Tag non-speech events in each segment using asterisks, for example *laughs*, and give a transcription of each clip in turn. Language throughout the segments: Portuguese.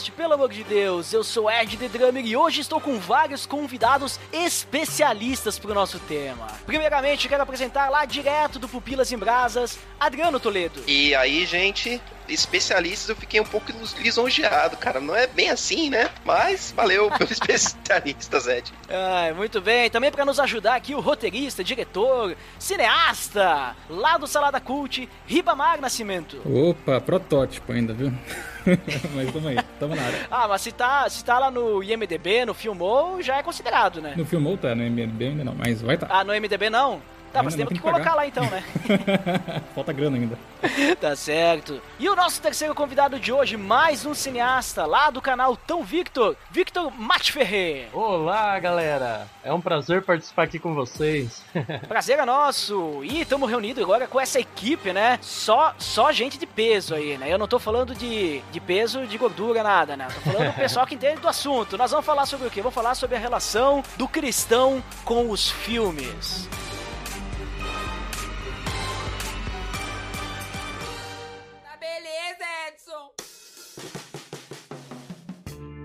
Podcast, pelo amor de Deus, eu sou Ed The Drummer e hoje estou com vários convidados especialistas pro nosso tema. Primeiramente, quero apresentar lá direto do Pupilas em Brasas, Adriano Toledo. E aí, gente, especialistas, eu fiquei um pouco lisonjeado, cara. Não é bem assim, né? Mas valeu *laughs* pelos especialistas, Ed. Ai, muito bem. Também para nos ajudar aqui, o roteirista, diretor, cineasta, lá do Salada Cult, Ribamar Nascimento. Opa, protótipo ainda, viu? *laughs* mas tamo aí, tamo na área. Ah, mas se tá, se tá lá no IMDB, no Filmou, já é considerado, né? No Filmou tá, no IMDB ainda não, mas vai tá. Ah, no IMDB não? Tá, mas temos que, que colocar lá então, né? *laughs* Falta grana ainda. *laughs* tá certo. E o nosso terceiro convidado de hoje, mais um cineasta lá do canal Tão Victor, Victor Mate Ferrer. Olá, galera. É um prazer participar aqui com vocês. *laughs* prazer é nosso. E estamos reunidos agora com essa equipe, né? Só, só gente de peso aí, né? Eu não tô falando de, de peso, de gordura, nada, né? tô falando do pessoal que entende do assunto. Nós vamos falar sobre o quê? Vamos falar sobre a relação do cristão com os filmes.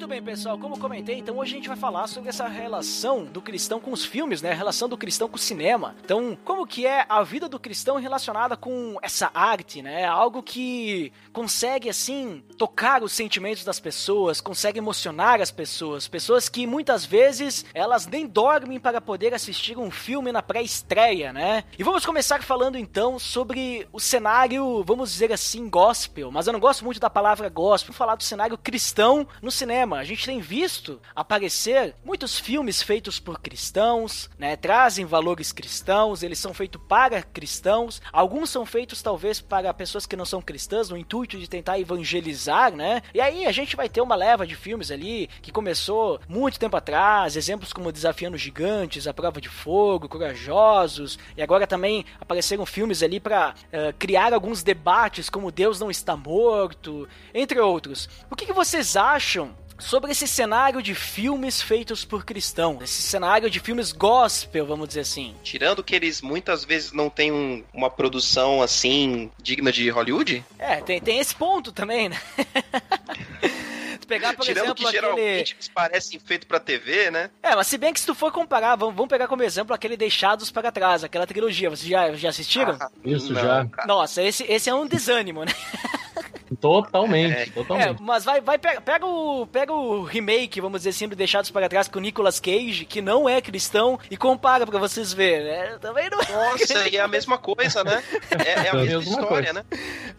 Muito bem, pessoal, como comentei, então hoje a gente vai falar sobre essa relação do cristão com os filmes, né? A relação do cristão com o cinema. Então, como que é a vida do cristão relacionada com essa arte, né? Algo que consegue, assim, tocar os sentimentos das pessoas, consegue emocionar as pessoas. Pessoas que muitas vezes elas nem dormem para poder assistir um filme na pré-estreia, né? E vamos começar falando então sobre o cenário, vamos dizer assim, gospel. Mas eu não gosto muito da palavra gospel, vou falar do cenário cristão no cinema cinema, a gente tem visto aparecer muitos filmes feitos por cristãos, né? Trazem valores cristãos, eles são feitos para cristãos. Alguns são feitos talvez para pessoas que não são cristãs, no intuito de tentar evangelizar, né? E aí a gente vai ter uma leva de filmes ali que começou muito tempo atrás, exemplos como Desafiando Gigantes, A Prova de Fogo, Corajosos, e agora também apareceram filmes ali para uh, criar alguns debates como Deus não está morto, entre outros. O que, que vocês acham sobre esse cenário de filmes feitos por cristãos, esse cenário de filmes gospel, vamos dizer assim. Tirando que eles muitas vezes não têm um, uma produção assim digna de Hollywood? É, tem, tem esse ponto também, né? *laughs* pegar, por Tirando exemplo, que geralmente aquele... parecem feitos pra TV, né? É, mas se bem que se tu for comparar, vamos, vamos pegar como exemplo aquele Deixados para Trás, aquela trilogia. Vocês já, já assistiram? Ah, Isso, não, já. Cara. Nossa, esse, esse é um desânimo, né? *laughs* Totalmente, É. totalmente. É, mas vai, vai pega, pega, o, pega o remake, vamos dizer assim, do Deixados para Trás com o Nicolas Cage, que não é cristão, e compara pra vocês verem. É, também não é. Nossa, e é a mesma coisa, né? É, é a *laughs* É a mesma mesma história, coisa. né?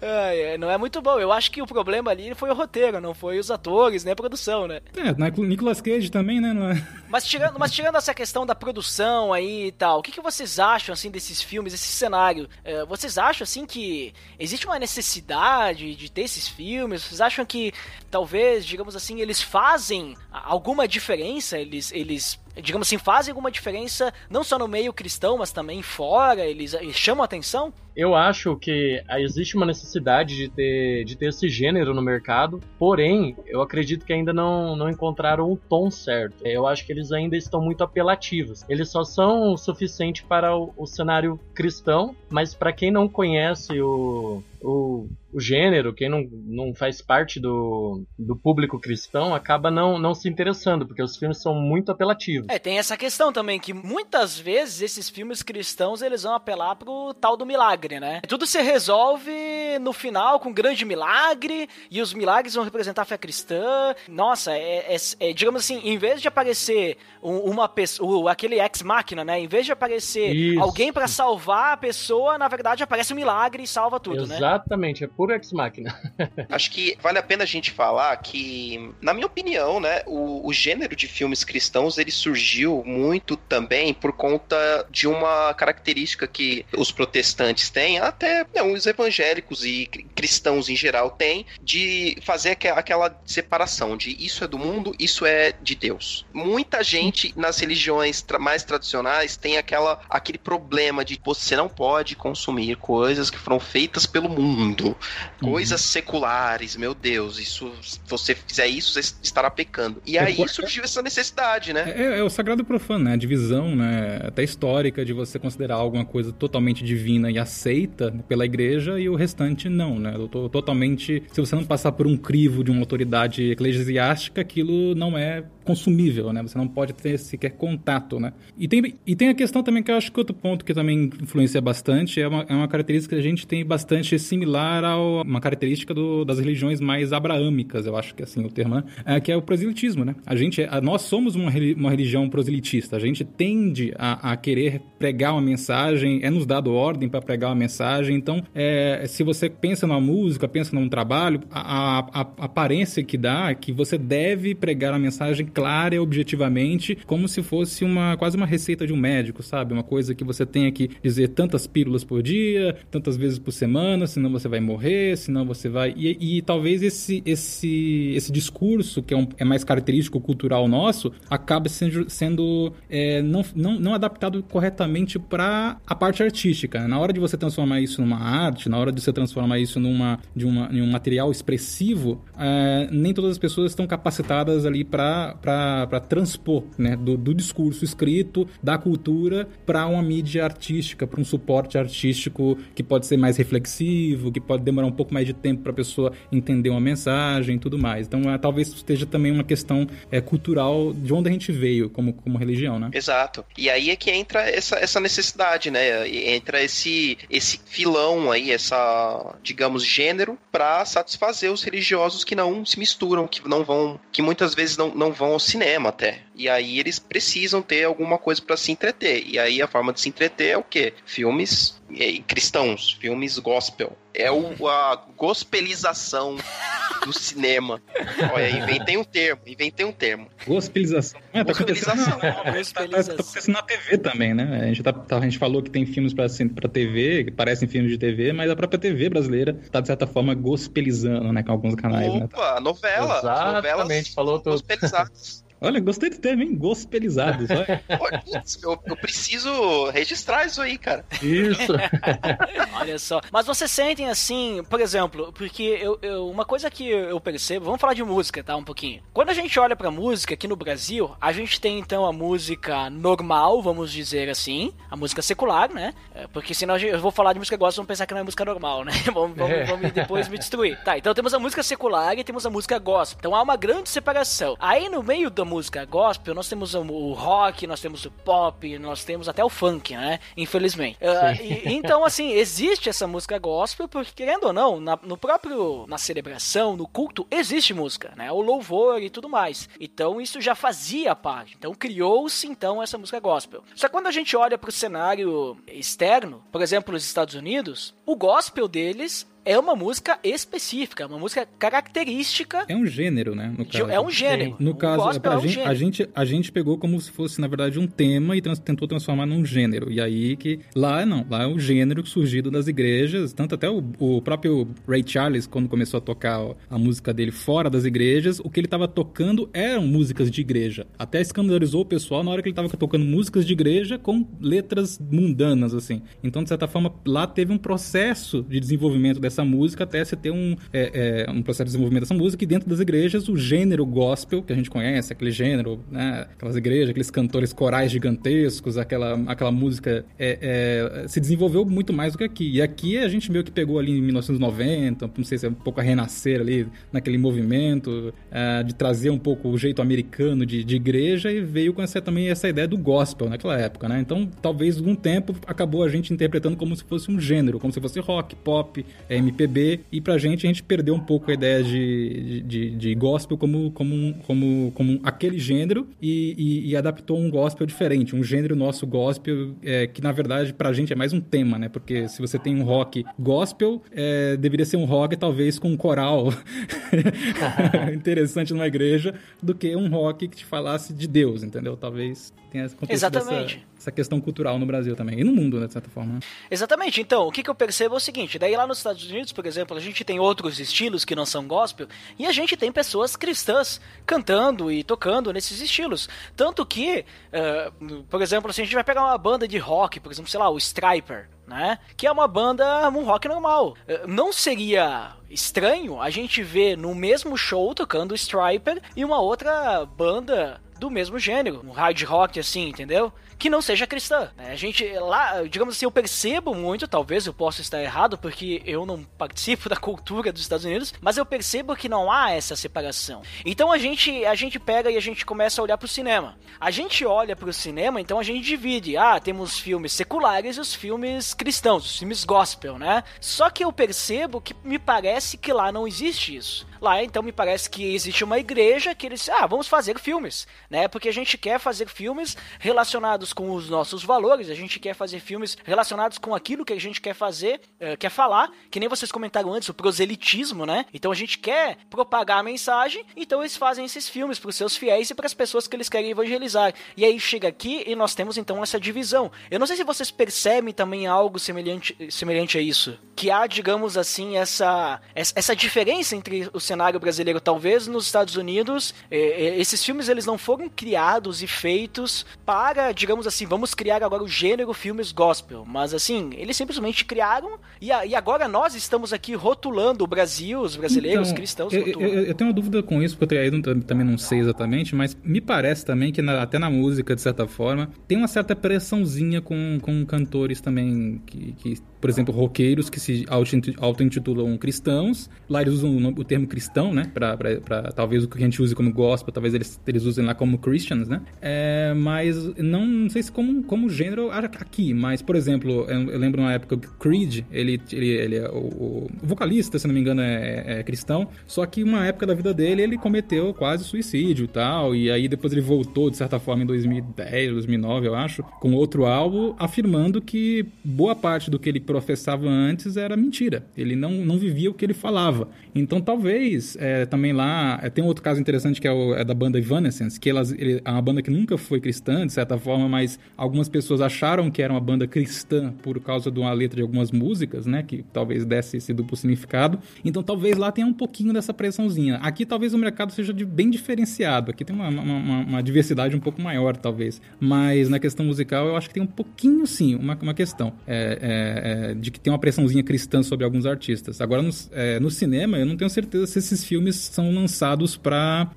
Ai, é, não é muito bom. Eu acho que o problema ali foi o roteiro, não foi os atores, nem a produção, né? É, na Nicolas Cage também, né? Não é? Mas tirando, mas tirando essa questão da produção aí e tal, o que, que vocês acham, assim, desses filmes, esse cenário? É, vocês acham, assim, que existe uma necessidade de ter esses filmes? Vocês acham que, talvez, digamos assim, eles fazem alguma diferença? Eles, eles digamos assim, fazem alguma diferença não só no meio cristão, mas também fora? Eles, eles chamam a atenção? Eu acho que ah, existe uma necessidade de ter, de ter esse gênero no mercado, porém, eu acredito que ainda não, não encontraram o tom certo. Eu acho que eles ainda estão muito apelativos. Eles só são o suficiente para o, o cenário cristão, mas para quem não conhece o, o, o gênero, quem não, não faz parte do, do público cristão, acaba não, não se interessando, porque os filmes são muito apelativos. Apelativos. É, tem essa questão também, que muitas vezes esses filmes cristãos, eles vão apelar pro tal do milagre, né? Tudo se resolve no final com um grande milagre, e os milagres vão representar a fé cristã. Nossa, é, é- é, digamos assim, em vez de aparecer um- uma pessoa, aquele ex-máquina, né? Em vez de aparecer Isso. alguém pra salvar a pessoa, na verdade aparece um milagre e salva tudo, né? Exatamente, é puro ex-máquina. *laughs* Acho que vale a pena a gente falar que, na minha opinião, né, o, o gênero de filmes cristãos ele surgiu muito também por conta de uma característica que os protestantes têm, até não, os evangélicos e cri- cristãos em geral têm, de fazer aque- aquela separação de isso é do mundo, isso é de Deus. Muita gente nas religiões mais tradicionais tem aquela, aquele problema de você não pode consumir coisas que foram feitas pelo mundo coisas seculares, meu Deus, isso, se você fizer isso, você estará pecando. E aí por- surgiu essa necessidade, né? É, é o sagrado e profano, né? A divisão, né? Até histórica de você considerar alguma coisa totalmente divina e aceita pela igreja e o restante não, né? Totalmente. Se você não passar por um crivo de uma autoridade eclesiástica, aquilo não é consumível, né? Você não pode ter sequer contato, né? E tem, e tem a questão também que eu acho que outro ponto que também influencia bastante é uma, é uma característica que a gente tem bastante similar a uma característica do- das religiões mais abraâmicas, eu acho que é assim o termo, né? É, que é o proselitismo, né? A gente, a- nós somos uma, uma religião proselitista, a gente tende a, a querer pregar uma mensagem, é nos dado ordem para pregar uma mensagem, então é, se você pensa numa música, pensa num trabalho, a, a- a aparência que dá é que você deve pregar a mensagem clara e objetivamente, como se fosse uma quase uma receita de um médico, sabe? Uma coisa que você tenha que dizer tantas pílulas por dia, tantas vezes por semana, senão você vai morrer, senão você vai. E, e talvez esse, esse, esse discurso, que é, um- é mais característico cultural nosso, acabe sendo, sendo é, não, não, não adaptado corretamente para a parte artística. Na hora de você transformar isso numa arte, na hora de você transformar isso numa, de uma, em um material expressivo, é, nem todas as pessoas estão capacitadas ali para transpor né, do, do discurso escrito, da cultura, para uma mídia artística, para um suporte artístico que pode ser mais reflexivo, que pode demorar um pouco mais de tempo para a pessoa entender uma mensagem e tudo mais. Então, é, talvez esteja também uma questão é, cultural de onde a gente veio como, como religião, né? Exato. E aí é que entra essa, essa necessidade, né? Entra esse, esse filão aí, essa, digamos, gênero para satisfazer os religiosos que não se misturam, que não vão, que muitas vezes não, não vão ao cinema até. E aí eles precisam ter alguma coisa para se entreter. E aí a forma de se entreter é o quê? Filmes cristãos, filmes gospel. É o, a gospelização do cinema. Olha, inventei um termo, inventei um termo. Gospelização. É, tá acontecendo, Gospelização. *laughs* tá, tá- tá acontecendo na TV também, né? A gente, tá, tá- a gente falou que tem filmes pra, assim, pra TV, que parecem filmes de TV, mas a própria TV brasileira tá, de certa forma, gospelizando, né? Com alguns canais, né? Opa, novela. Exatamente, novelas falou tudo. gospelizadas. *laughs* Olha, gostei do termo, hein? Gospelizados. olha. Olha, putz, eu, eu preciso registrar isso aí, cara. Isso. *laughs* Olha só. Mas vocês sentem assim, por exemplo, porque eu, eu- uma coisa que eu percebo, vamos falar de música, tá? Um pouquinho. Quando a gente olha pra música aqui no Brasil, a gente tem então a música normal, vamos dizer assim, a música secular, né? É, Porque senão eu vou falar de música gospel, vão pensar que não é música normal, né? *laughs* Vamos, vamos, É. vamos depois me destruir. Tá, então temos a música secular e temos a música gospel. Então há uma grande separação. Aí no meio da música gospel, nós temos o- o rock, nós temos o pop, nós temos até o funk, né? Infelizmente. Ah, e- então, assim, existe essa música gospel, porque querendo ou não, na, no próprio, na celebração, no culto, existe música, né? O louvor e tudo mais. Então, isso já fazia parte. Então, criou-se, então, essa música gospel. Só que quando a gente olha pro cenário externo, por exemplo, os Estados Unidos, o gospel deles é uma música específica, uma música característica. É um gênero, né? No caso. é um gênero. No caso, gospel a, é um gente, a, gente, a gente pegou como se fosse, na verdade, um tema e trans- tentou transformar num gênero. E aí que. Lá não, lá é um gênero surgido das igrejas. Tanto até o, o próprio Ray Charles, quando começou a tocar a música dele fora das igrejas, o que ele estava tocando eram músicas de igreja. Até escandalizou o pessoal na hora que ele estava tocando músicas de igreja com letras mundanas, assim. Então, de certa forma, lá teve um processo de desenvolvimento dessa essa música até você ter um, é, é, um processo de desenvolvimento dessa música. E dentro das igrejas, o gênero gospel, que a gente conhece, aquele gênero, né? aquelas igrejas, aqueles cantores corais gigantescos, aquela, aquela música é, é, se desenvolveu muito mais do que aqui. E aqui a gente meio que pegou ali em 1990, não sei se é um pouco a renascer ali naquele movimento é, de trazer um pouco o jeito americano de, de igreja e veio com essa, também essa ideia do gospel naquela época, né? Então, talvez algum tempo acabou a gente interpretando como se fosse um gênero, como se fosse rock, pop, MPB, e pra gente a gente perdeu um pouco a ideia de, de, de gospel como, como, como, como aquele gênero e, e, e, adaptou um gospel diferente, um gênero nosso gospel, é, que na verdade pra gente é mais um tema, né? Porque se você tem um rock gospel, é, deveria ser um rock talvez com um coral *laughs* interessante numa igreja do que um rock que te falasse de Deus, entendeu? Talvez tenha acontecido Exatamente. Essa questão cultural no Brasil também. E no mundo, né, de certa forma. Exatamente. Então, o que, que eu percebo é o seguinte: daí lá nos Estados Unidos, por exemplo, a gente tem outros estilos que não são gospel e a gente tem pessoas cristãs cantando e tocando nesses estilos. Tanto que, uh, por exemplo, se a gente vai pegar uma banda de rock, por exemplo, sei lá, o Striper. Né? Que é uma banda um rock normal. Não seria estranho a gente ver no mesmo show tocando Striper e uma outra banda do mesmo gênero, um hard rock assim, entendeu? Que não seja cristã. Né? A gente lá, digamos assim, eu percebo muito, talvez eu possa estar errado, porque eu não participo *laughs* da cultura dos Estados Unidos, mas eu percebo que não há essa separação. Então a gente, a gente pega e a gente começa a olhar para o cinema. A gente olha para o cinema, então a gente divide. Ah, temos filmes seculares e os filmes cristãos, os filmes gospel, né? Só que eu percebo que me parece que lá não existe isso. Lá, então, me parece que existe uma igreja que eles, ah, vamos fazer filmes, né? Porque a gente quer fazer filmes relacionados com os nossos valores, a gente quer fazer filmes relacionados com aquilo que a gente quer fazer, uh, quer falar, que nem vocês comentaram antes, o proselitismo, né? Então a gente quer propagar a mensagem, então eles fazem esses filmes para os seus fiéis e para as pessoas que eles querem evangelizar. E aí chega aqui e nós temos então essa divisão. Eu não sei se vocês percebem também algo semelhante, semelhante a isso, que há, digamos assim, essa, essa diferença entre os cenário brasileiro, talvez nos Estados Unidos, é, é, esses filmes eles não foram criados e feitos para, digamos assim, vamos criar agora o gênero filmes gospel, mas assim, eles simplesmente criaram e, a, e agora nós estamos aqui rotulando o Brasil, os brasileiros, então, cristãos. Eu, eu, eu, tenho uma dúvida com isso, porque eu também não sei exatamente, mas me parece também que na, até na música, de certa forma, tem uma certa pressãozinha com, com cantores também que, que por exemplo, roqueiros que se auto-intitulam cristãos. Lá eles usam o termo cristão, né? Pra, pra, pra, talvez o que a gente use como gospel, talvez eles, eles usem lá como Christians, né? É, mas não, não sei se como, como gênero aqui, mas, por exemplo, eu, eu lembro uma época que Creed, ele, ele, ele é o, o, vocalista, se não me engano, é, é, é, cristão, só que uma época da vida dele ele cometeu quase suicídio e tal, e aí depois ele voltou, de certa forma, em 2010, 2009, eu acho, com outro álbum, afirmando que boa parte do que ele professava antes era mentira. Ele não, não vivia o que ele falava. Então, talvez, é, também lá... É, tem um outro caso interessante que é, o, é da banda Evanescence, que elas, ele, é uma banda que nunca foi cristã, de certa forma, mas algumas pessoas acharam que era uma banda cristã por causa de uma letra de algumas músicas, né? Que talvez desse esse duplo significado. Então, talvez lá tenha um pouquinho dessa pressãozinha. Aqui, talvez o mercado seja bem diferenciado. Aqui tem uma, uma, uma, uma, diversidade um pouco maior, talvez. Mas na questão musical, eu acho que tem um pouquinho, sim, uma, uma questão. É, é, é, de que tem uma pressãozinha cristã sobre alguns artistas. Agora, no, é, no, cinema, eu não tenho certeza se esses filmes são lançados para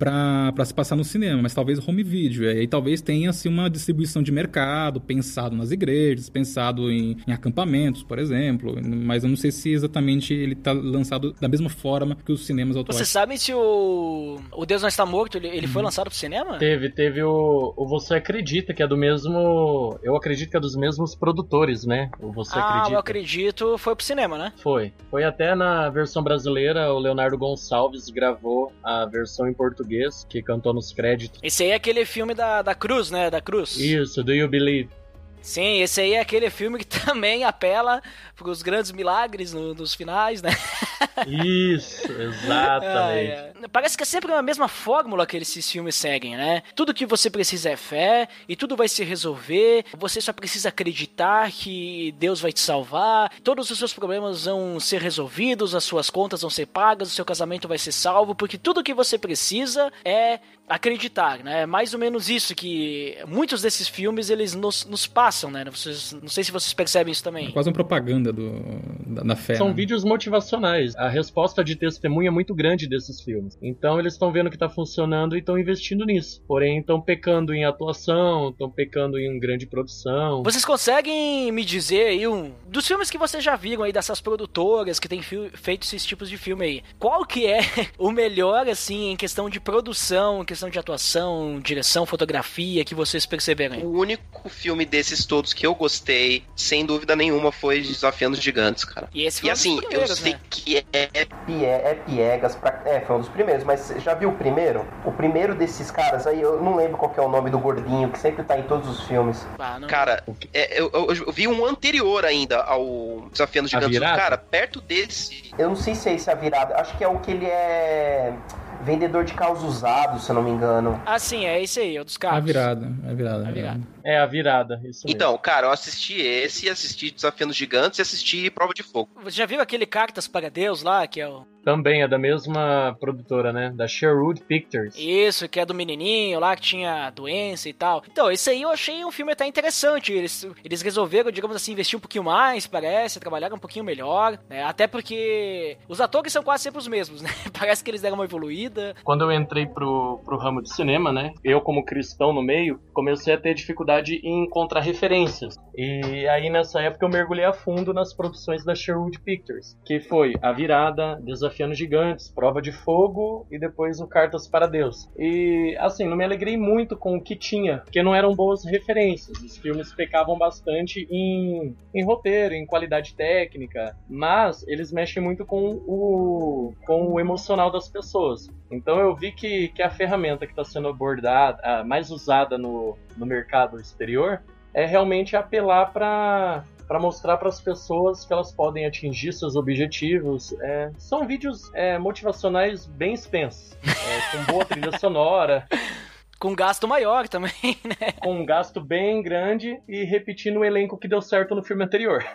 se passar no cinema, mas talvez home video. E aí talvez tenha assim, uma distribuição de mercado, pensado nas igrejas, pensado em, em acampamentos, por exemplo. Mas eu não sei se exatamente ele está lançado da mesma forma que os cinemas atuais. Vocês sabem se o, o Deus Não Está Morto ele, ele foi uhum. lançado pro cinema? Teve, teve o, o Você Acredita, que é do mesmo. Eu acredito que é dos mesmos produtores, né? O Você ah, Acredita. Eu acredito, foi pro cinema, né? Foi. Foi até na versão brasileira, o Leonardo Gonçalves gravou a versão em português, que cantou nos créditos. Esse aí é aquele filme da, da Cruz, né? Da Cruz. Isso, So do You Believe? Sim, esse aí é aquele filme que *laughs* também apela para os grandes milagres no, nos finais, né? Isso, *laughs* exatamente. É, é. Parece que é sempre a mesma fórmula que esses filmes seguem, né? Tudo que você precisa é fé e tudo vai se resolver. Você só precisa acreditar que Deus vai te salvar. Todos os seus problemas vão ser resolvidos, as suas contas vão ser pagas, o seu casamento vai ser salvo, porque tudo que você precisa é acreditar, né? É mais ou menos isso que muitos desses filmes eles nos, nos passam passam, né? Vocês, não sei se vocês percebem isso também. É quase uma propaganda do, da, da fé. São né? vídeos motivacionais. A resposta de testemunha é muito grande desses filmes. Então eles estão vendo que tá funcionando e estão investindo nisso. Porém, estão pecando em atuação, estão pecando em grande produção. Vocês conseguem me dizer aí um dos filmes que vocês já viram aí dessas produtoras que têm feito esses tipos de filme aí? Qual que é *laughs* o melhor assim em questão de produção, em questão de atuação, direção, fotografia que vocês perceberam aí? O único filme desses todos que eu gostei, sem dúvida nenhuma, foi Desafiando os Gigantes, cara. E esse foi E um dos assim, eu sei né? que é, é Pie- é piegas pra. É, foi um dos primeiros, mas você já viu o primeiro? O primeiro desses caras aí, eu não lembro qual que é o nome do gordinho, que sempre tá em todos os filmes. Ah, não- Cara, é, eu, eu- eu vi um anterior ainda ao Desafiando os Gigantes. Cara, perto desse. Eu não sei se é esse a virada, acho que é o que ele é vendedor de carros usados, se eu não me engano. Ah, sim, é esse aí, é o dos carros. A virada, a virada. A virada. É a virada, isso mesmo. Então, cara, eu assisti esse, assisti Desafiando os Gigantes e assisti Prova de Fogo. Você já viu aquele Cartas para Deus lá, que é o Também é da mesma produtora, né? Da Sherwood Pictures. Isso, que é do menininho lá que tinha doença e tal. Então, esse aí eu achei um filme até interessante. Eles, eles resolveram, digamos assim, investir um pouquinho mais, parece, trabalharam um pouquinho melhor, né? Até porque os atores são quase sempre os mesmos, né? *laughs* Parece que eles deram uma evoluída. Quando eu entrei pro, pro ramo de cinema, né? Eu, como cristão no meio, comecei a ter dificuldade em encontrar referências. E aí, nessa época, eu mergulhei a fundo nas produções da Sherwood Pictures, que foi A Virada, Desafiando Gigantes, Prova de Fogo e depois o Cartas para Deus. E, assim, não me alegrei muito com o que tinha, porque não eram boas referências. Os filmes pecavam bastante em, em roteiro, em qualidade técnica, mas eles mexem muito com o, com o emocional das pessoas. Então eu vi que, que a ferramenta que está sendo abordada, mais usada no, no mercado exterior, é realmente apelar para para mostrar para as pessoas que elas podem atingir seus objetivos. É, são vídeos é, motivacionais bem extensos, é, com boa trilha sonora, *laughs* Com gasto maior também, *laughs* né? com um gasto bem grande e repetindo o elenco que deu certo no filme anterior. *laughs*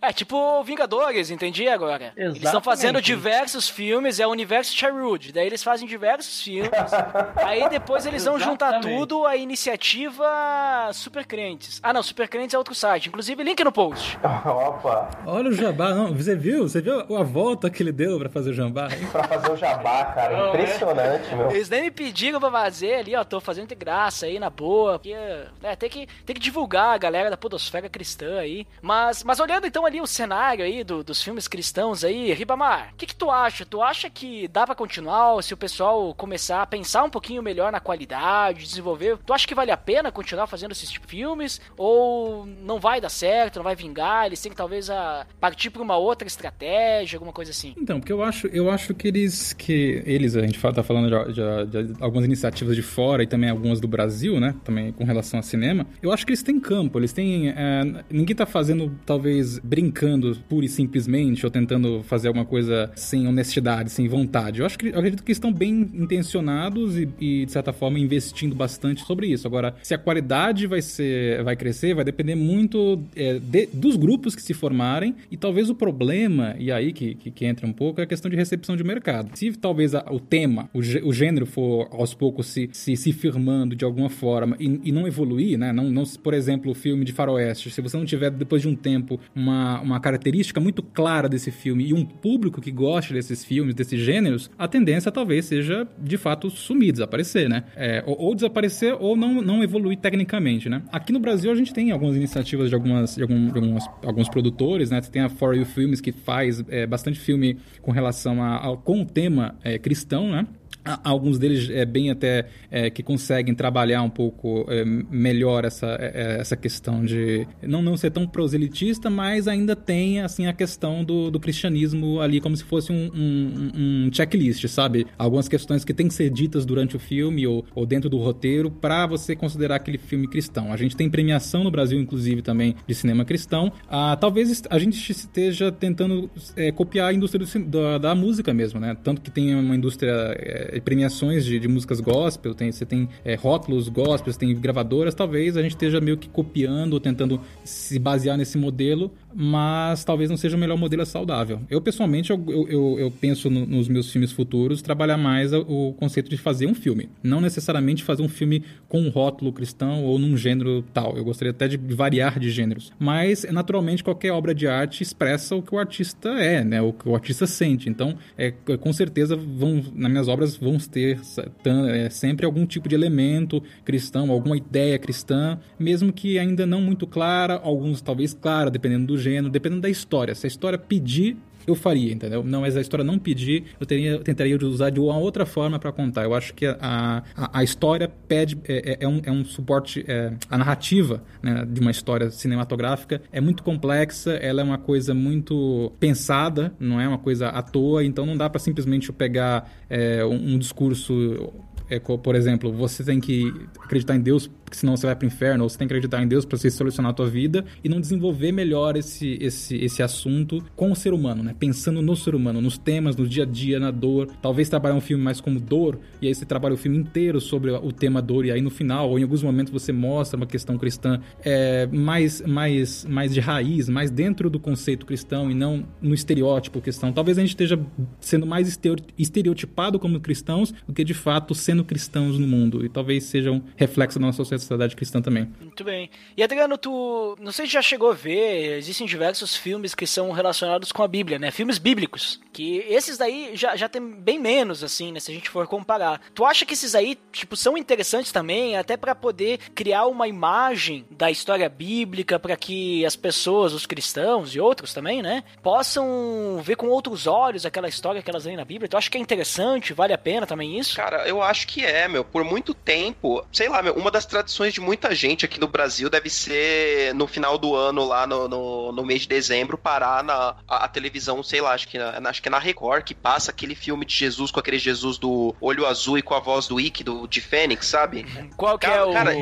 É tipo Vingadores, entendi agora. Eles estão fazendo Exatamente. diversos filmes, é o universo Sherwood. Daí eles fazem diversos filmes. *laughs* aí depois eles vão juntar Exatamente. tudo a iniciativa Super Crentes. Ah, não, Super Crentes é outro site. Inclusive, link no post. Opa, Olha o jabá, não, você viu? Você viu a volta que ele deu pra fazer o jabá? pra fazer o jabá, cara. Não, Impressionante, meu. Eles nem me pediram pra fazer ali, ó. Tô fazendo de graça aí, na boa. Porque, né, tem que, tem que divulgar a galera da podosfera cristã aí. Mas, mas olhando então ali o cenário aí do- dos filmes cristãos aí, Ribamar, o que, que tu acha? Tu acha que dá pra continuar se o pessoal começar a pensar um pouquinho melhor na qualidade, desenvolver? Tu acha que vale a pena continuar fazendo esses tipos de filmes? Ou não vai dar certo, não vai vingar? Eles têm que talvez a, partir pra uma outra estratégia, alguma coisa assim? Então, porque eu acho, eu acho que eles, que eles, a gente tá falando de, de- de algumas iniciativas de fora e também algumas do Brasil, né, também com relação ao cinema, eu acho que eles têm campo, eles têm, é, ninguém tá fazendo, talvez, brincando pura e simplesmente, ou tentando fazer alguma coisa sem honestidade, sem vontade. Eu acho que, eu acredito que estão bem intencionados e, e, de certa forma, investindo bastante sobre isso. Agora, se a qualidade vai ser, vai crescer, vai depender muito é, de- dos grupos que se formarem e talvez o problema, e aí que, que, que entra um pouco, é a questão de recepção de mercado. Se talvez a- o tema, o, o gênero for aos poucos se, se, se firmando de alguma forma e, e não evoluir, né? Não, não, por exemplo, o filme de faroeste, se você não tiver, depois de um tempo, uma, uma característica muito clara desse filme e um público que goste desses filmes, desses gêneros, a tendência talvez seja, de fato, sumir, desaparecer, né? É, ou, ou desaparecer ou não, não evoluir tecnicamente, né? Aqui no Brasil a gente tem algumas iniciativas de, algumas, de, algum- de algumas, alguns produtores, né? Você tem a For You Films que faz é, bastante filme com relação a, a- com o tema é, cristão, né? Alguns deles é bem até é, que conseguem trabalhar um pouco é, melhor essa, é, é, essa questão de não, não ser tão proselitista, mas ainda tem assim a questão do, do cristianismo ali como se fosse um, um, um checklist, sabe? Algumas questões que têm que ser ditas durante o filme ou, ou dentro do roteiro para você considerar aquele filme cristão. A gente tem premiação no Brasil, inclusive, também de cinema cristão. Ah, talvez a gente esteja tentando é, copiar a indústria do da, da música mesmo, né? Tanto que tem uma indústria é, premiações de, de, músicas gospel, tem, você tem é, rótulos gospel, você tem gravadoras, talvez a gente esteja meio que copiando ou tentando se basear nesse modelo, mas talvez não seja o melhor modelo saudável. Eu, pessoalmente, eu, eu, eu penso no, nos meus filmes futuros trabalhar mais o conceito de fazer um filme, não necessariamente fazer um filme com um rótulo cristão ou num gênero tal. Eu gostaria até de variar de gêneros, mas naturalmente qualquer obra de arte expressa o que o artista é, né? O que o artista sente. Então, é, com certeza vão nas minhas obras vão ter é, sempre algum tipo de elemento cristão, alguma ideia cristã, mesmo que ainda não muito clara, alguns talvez clara, dependendo do gênero, dependendo da história. Se a história pedir, eu faria, entendeu? Não, mas a história não pedir, eu teria, tentaria usar de uma outra forma para contar. Eu acho que a, a, a história pede, é, é, é, um, é um suporte, é, a narrativa né, de uma história cinematográfica é muito complexa, ela é uma coisa muito pensada, não é uma coisa à toa, então não dá para simplesmente pegar é, um, um discurso é, por exemplo, você tem que acreditar em Deus porque senão você vai para o inferno, ou você tem que acreditar em Deus para você solucionar a tua vida e não desenvolver melhor esse, esse, esse assunto com o ser humano, né? Pensando no ser humano, nos temas, no dia a dia, na dor. Talvez trabalhar um filme mais como dor, e aí você trabalha o filme inteiro sobre o tema dor, e aí no final, ou em alguns momentos você mostra uma questão cristã é, mais, mais, mais de raiz, mais dentro do conceito cristão e não no estereótipo cristão. Talvez a gente esteja sendo mais estereotipado como cristãos do que de fato sendo cristãos no mundo. E talvez seja um reflexo da nossa sociedade sociedade cristã também. Muito bem. E Adriano, tu não sei se já chegou a ver, existem diversos filmes que são relacionados com a Bíblia, né? Filmes bíblicos. Que esses daí já, já tem bem menos, assim, né? Se a gente for comparar. Tu acha que esses aí, tipo, são interessantes também, até para poder criar uma imagem da história bíblica para que as pessoas, os cristãos e outros também, né? Possam ver com outros olhos aquela história que elas leem na Bíblia. Tu acha que é interessante? Vale a pena também isso? Cara, eu acho que é, meu. Por muito tempo, sei lá, meu, uma das tradições tradições de muita gente aqui no Brasil deve ser no final do ano, lá no, no, no mês de dezembro, parar na a, a, televisão, sei lá, acho que, na, acho que é na Record, que passa aquele filme de Jesus com aquele Jesus do olho azul e com a voz do Ike, do, de Fênix, sabe? Qual que é o cara,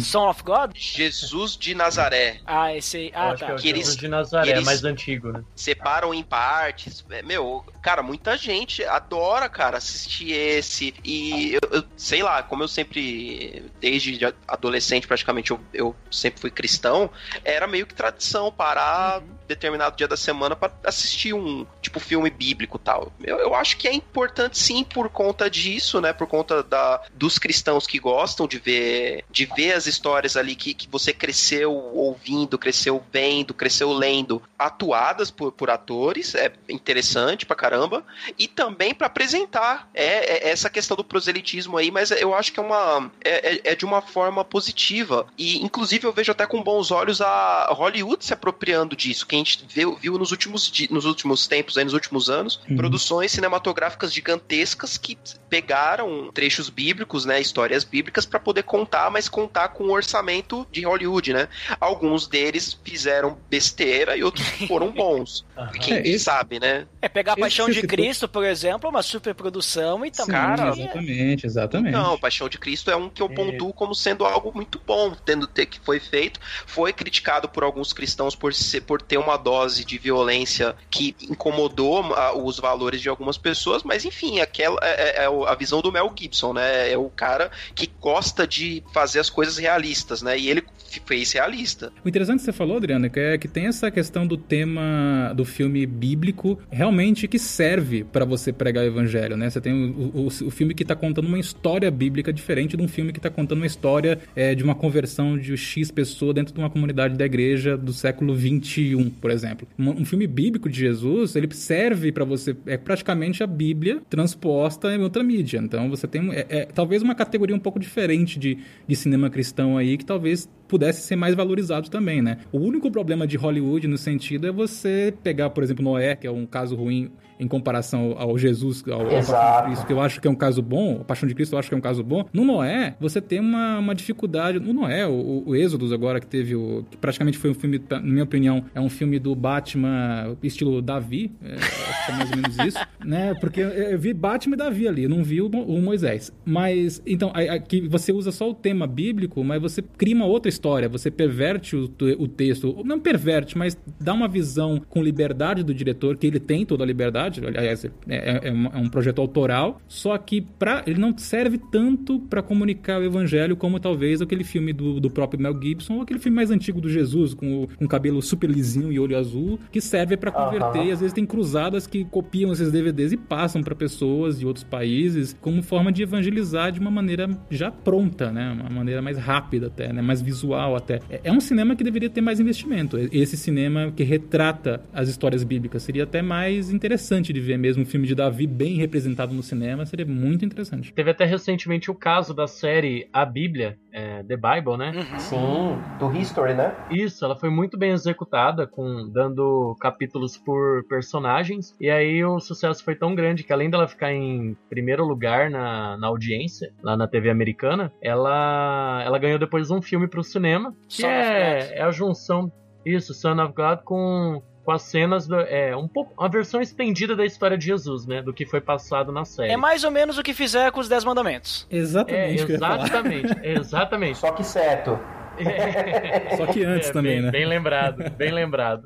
Son of God? Jesus de Nazaré. Ah, esse aí. Ah, tá. Que, é que eles, de Nazaré, eles mais antigo, né? Separam em partes. É, meu, cara, muita gente adora, cara, assistir esse. E eu, eu sei lá, como eu sempre, desde adolescente praticamente eu, eu sempre fui cristão, era meio que tradição parar uhum. Determinado dia da semana para assistir um tipo filme bíblico tal. Eu, eu acho que é importante sim por conta disso, né? Por conta da, dos cristãos que gostam de ver de ver as histórias ali que, que você cresceu ouvindo, cresceu vendo, cresceu lendo, atuadas por, por atores, é interessante pra caramba, e também para apresentar é, é, essa questão do proselitismo aí, mas eu acho que é uma é, é, é de uma forma positiva. E, inclusive, eu vejo até com bons olhos a Hollywood se apropriando disso, que a gente viu, viu nos, últimos, nos últimos tempos, aí, nos últimos anos, uhum. produções cinematográficas gigantescas que pegaram trechos bíblicos, né, histórias bíblicas, para poder contar, mas contar com o orçamento de Hollywood, né? Alguns deles fizeram besteira e outros *laughs* foram bons. Quem é, sabe, né? É pegar a Paixão de Cristo, por exemplo, uma superprodução e também. Cara, exatamente, exatamente. Não, Paixão de Cristo é um que eu pontuo como sendo sendo algo muito bom, tendo ter que foi feito. Foi criticado por alguns cristãos por, ser, por ter uma dose de violência que incomodou a, os valores de algumas pessoas, mas enfim, aquela é, é, é, a visão do Mel Gibson, né? É o cara que gosta de fazer as coisas realistas, né? E ele fez realista. O interessante que você falou, Adriano, é que tem essa questão do tema do filme bíblico realmente que serve para você pregar o evangelho, né? Você tem o, o, o filme que está contando uma história bíblica diferente de um filme que está contando uma história é, de uma conversão de X pessoa dentro de uma comunidade da igreja do século 21, por exemplo. Um, um filme bíblico de Jesus, ele serve para você, é praticamente a Bíblia transposta em outra mídia. Então você tem é, é, talvez uma categoria um pouco diferente de, de cinema cristão aí que talvez pudesse ser mais valorizado também, né? O único problema de Hollywood no sentido é você pegar, por exemplo, Noé, que é um caso ruim em comparação ao Jesus, ao, ao Paixão de Cristo, que eu acho que é um caso bom, a Paixão de Cristo eu acho que é um caso bom. No Noé, você tem uma, uma dificuldade. No Noé, o, o Êxodos agora que teve o. que praticamente foi um filme, na minha opinião, é um filme do Batman estilo Davi. É, acho que é mais ou menos isso. *laughs* né? Porque eu vi Batman e Davi ali, não vi o, o Moisés. Mas, então, aqui você usa só o tema bíblico, mas você cria uma outra história, você perverte o, o texto. Não perverte, mas dá uma visão com liberdade do diretor, que ele tem toda a liberdade verdade. Aliás, é, é, é um projeto autoral, só que pra, ele não serve tanto para comunicar o evangelho como talvez aquele filme do, do próprio Mel Gibson ou aquele filme mais antigo do Jesus, com o com cabelo super lisinho e olho azul, que serve para converter. E às vezes tem cruzadas que copiam esses DVDs e passam para pessoas de outros países como forma de evangelizar de uma maneira já pronta, né? Uma maneira mais rápida até, né? Mais visual até. É, é um cinema que deveria ter mais investimento. Esse cinema que retrata as histórias bíblicas seria até mais interessante de ver mesmo um filme de Davi bem representado no cinema, seria muito interessante. Teve até recentemente o caso da série A Bíblia, é, The Bible, né? Uhum. Sim, do History, né? Isso, ela foi muito bem executada, com dando capítulos por personagens. E aí o sucesso foi tão grande que além dela ficar em primeiro lugar na, na audiência, lá na TV americana, ela, ela ganhou depois um filme para o cinema, que é, é a junção, isso, Son of God com com as cenas do, é um pouco uma versão estendida da história de Jesus, né, do que foi passado na série. É mais ou menos o que fizer com os Dez Mandamentos. Exatamente. É, exatamente, *laughs* exatamente. Só que certo. É, *laughs* Só que antes é, também, bem, né? Bem lembrado, bem lembrado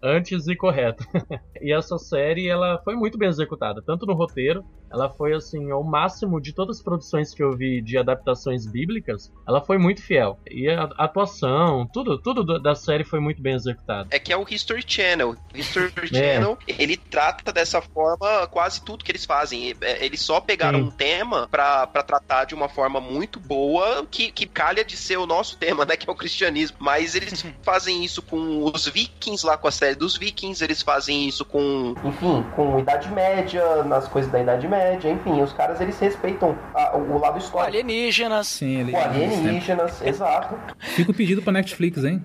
antes e correto. *laughs* e essa série, ela foi muito bem executada, tanto no roteiro, ela foi assim, ao máximo de todas as produções que eu vi de adaptações bíblicas, ela foi muito fiel. E a atuação, tudo, tudo da série foi muito bem executado. É que é o History Channel. O History é. Channel, ele trata dessa forma quase tudo que eles fazem. É, eles só pegaram Sim. um tema para tratar de uma forma muito boa, que, que calha de ser o nosso tema, né, que é o cristianismo. Mas eles fazem isso com os vikings lá, com a série série dos Vikings, eles fazem isso com. Enfim, com Idade Média, nas coisas da Idade Média, enfim, os caras eles respeitam a, o lado histórico. Alienígenas. Sim, alienígenas. alienígenas, exato. Fica o pedido pra Netflix, hein?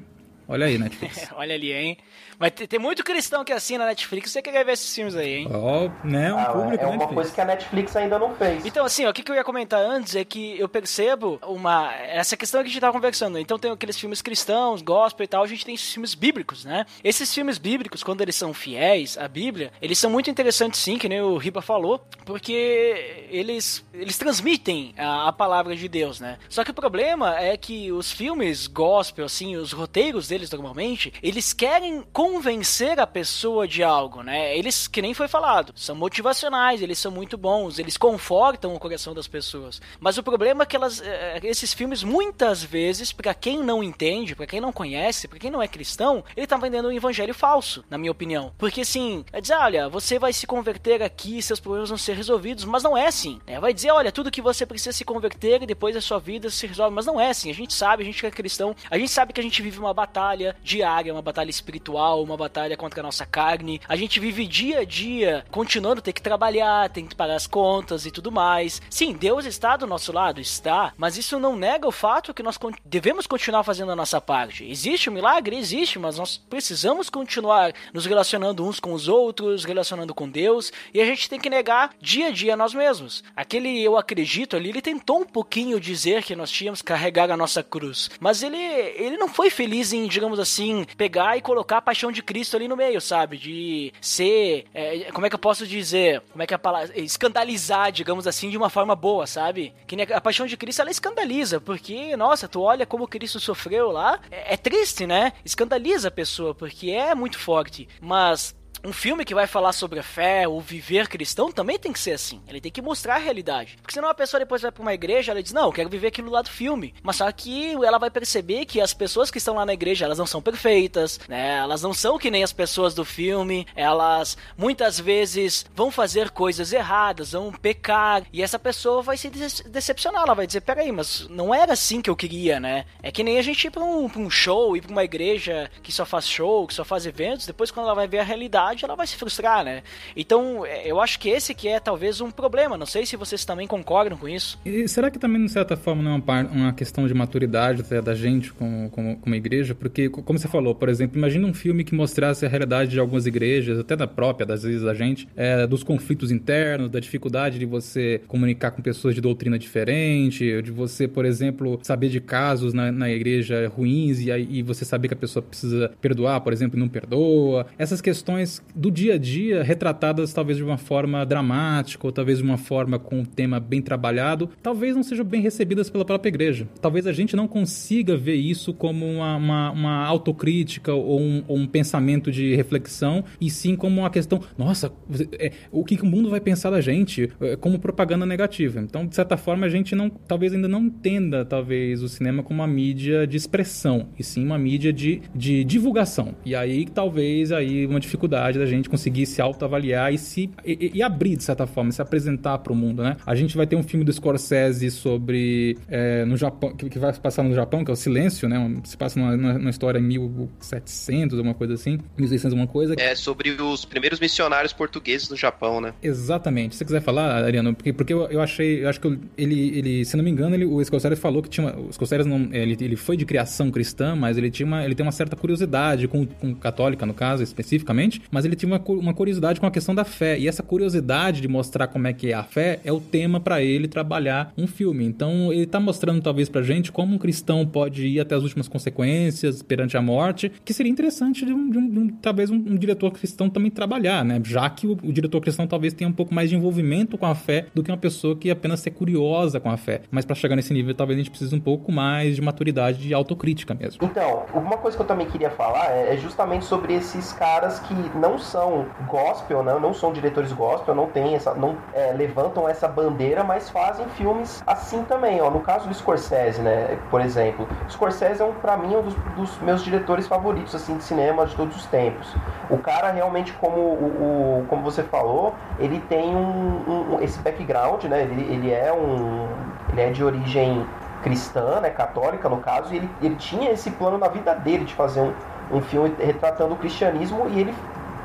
Olha aí, Netflix. *laughs* Olha ali, hein? Mas tem muito cristão que assina a Netflix, você quer ver esses filmes aí, hein? Ó, oh, né? Um ah, público É uma Netflix. coisa que a Netflix ainda não fez. Então, assim, ó, o que, eu ia comentar antes é que eu percebo uma... Essa questão que a gente tava conversando. Então tem aqueles filmes cristãos, gospel e tal, a gente tem esses filmes bíblicos, né? Esses filmes bíblicos, quando eles são fiéis à Bíblia, eles são muito interessantes sim, que nem o Riba falou, porque eles, eles transmitem a, a palavra de Deus, né? Só que o problema é que os filmes gospel, assim, os roteiros deles normalmente, eles querem convencer a pessoa de algo, né? Eles, que nem foi falado, são motivacionais, eles são muito bons, eles confortam o coração das pessoas. Mas o problema é que elas, eh, esses filmes, muitas vezes, para quem não entende, para quem não conhece, para quem não é cristão, ele tá vendendo um evangelho falso, na minha opinião. Porque assim, é dizer, olha, você vai se converter aqui, seus problemas vão ser resolvidos, mas não é assim. Né? Vai dizer, olha, tudo que você precisa se converter e depois a sua vida se resolve, mas não é assim. A gente sabe, a gente que é cristão, a gente sabe que a gente vive uma batalha diária, uma batalha espiritual, uma batalha contra a nossa carne. A gente vive dia a dia continuando ter que trabalhar, tem que pagar as contas e tudo mais. Sim, Deus está do nosso lado, está, mas isso não nega o fato que nós devemos continuar fazendo a nossa parte. Existe um milagre? Existe, mas nós precisamos continuar nos relacionando uns com os outros, relacionando com Deus, e a gente tem que negar dia a dia nós mesmos. Aquele eu acredito ali, ele tentou um pouquinho dizer que nós tínhamos que carregar a nossa cruz, mas ele, ele não foi feliz em, digamos assim, pegar e colocar a paixão de Cristo ali no meio, sabe? De ser. É, como é que eu posso dizer? Como é que é a palavra. Escandalizar, digamos assim, de uma forma boa, sabe? Que a paixão de Cristo ela escandaliza, porque, nossa, tu olha como Cristo sofreu lá, é, é triste, né? Escandaliza a pessoa, porque é muito forte. Mas um filme que vai falar sobre a fé, o viver cristão, também tem que ser assim. Ele tem que mostrar a realidade. Porque senão a pessoa depois vai pra uma igreja, ela diz, não, eu quero viver aquilo lá do filme. Mas só que ela vai perceber que as pessoas que estão lá na igreja, elas não são perfeitas, né? Elas não são que nem as pessoas do filme. Elas muitas vezes vão fazer coisas erradas, vão pecar. E essa pessoa vai se decepcionar. Ela vai dizer, peraí, mas não era assim que eu queria, né? É que nem a gente ir pra um, pra um show, ir pra uma igreja que só faz show, que só faz eventos. Depois quando ela vai ver a realidade, ela vai se frustrar, né? Então, é, eu acho que esse que é talvez um problema. Não sei se vocês também concordam com isso. E será que também, de certa forma, não é uma, uma questão de maturidade até da gente como, como, como igreja? Porque, como você falou, por exemplo, imagina um filme que mostrasse a realidade de algumas igrejas, até da própria, das vezes da gente, é, dos conflitos internos, da dificuldade de você comunicar com pessoas de doutrina diferente, de você, por exemplo, saber de casos na, na igreja ruins e, e você saber que a pessoa precisa perdoar, por exemplo, e não perdoa. Essas questões do dia a dia, retratadas talvez de uma forma dramática, ou talvez de uma forma com um tema bem trabalhado, talvez não sejam bem recebidas pela própria igreja. Talvez a gente não consiga ver isso como uma, uma, uma autocrítica ou um, ou um, pensamento de reflexão, e sim como uma questão, nossa, é, o que o mundo vai pensar da gente, é, como propaganda negativa. Então, de certa forma, a gente não, talvez ainda não entenda, talvez, o cinema como uma mídia de expressão, e sim uma mídia de, de divulgação. E aí, talvez, aí uma dificuldade da gente conseguir se autoavaliar e se e, e abrir, de certa forma, se apresentar para o mundo, né? A gente vai ter um filme do Scorsese sobre é, no Japão, que, que, vai passar no Japão, que é o Silêncio, né? Se passa numa, numa história em 1700, alguma coisa assim, 1600 alguma coisa. É sobre os primeiros missionários portugueses no Japão, né? Exatamente. Se você quiser falar, Ariano, porque, porque eu, eu achei, eu acho que ele, ele, se não me engano, ele, o Scorsese falou que tinha, o Scorsese não, ele, ele foi de criação cristã, mas ele tinha uma, ele tem uma certa curiosidade com, com católica no caso especificamente, mas ele tinha uma, uma curiosidade com a questão da fé e essa curiosidade de mostrar como é que é a fé é o tema para ele trabalhar um filme. Então ele tá mostrando talvez pra gente como um cristão pode ir até as últimas consequências perante a morte, que seria interessante de um, de um, de um talvez um, um, diretor cristão também trabalhar, né? Já que o, o, diretor cristão talvez tenha um pouco mais de envolvimento com a fé do que uma pessoa que apenas ser curiosa com a fé. Mas para chegar nesse nível, talvez a gente precise um pouco mais de maturidade de autocrítica mesmo. Então, uma coisa que eu também queria falar é, é justamente sobre esses caras que não são gospel, né? não são diretores gospel, não tem essa, não é, levantam essa bandeira, mas fazem filmes assim também. Ó. No caso do Scorsese, né? Por exemplo, Scorsese é um, para mim um dos, dos, meus diretores favoritos assim de cinema de todos os tempos. O cara realmente, como o, o como você falou, ele tem um, um, esse background, né? Ele, ele é um ele é de origem cristã, né, católica no caso, e ele, ele tinha esse plano na vida dele de fazer um, um filme retratando o cristianismo e ele,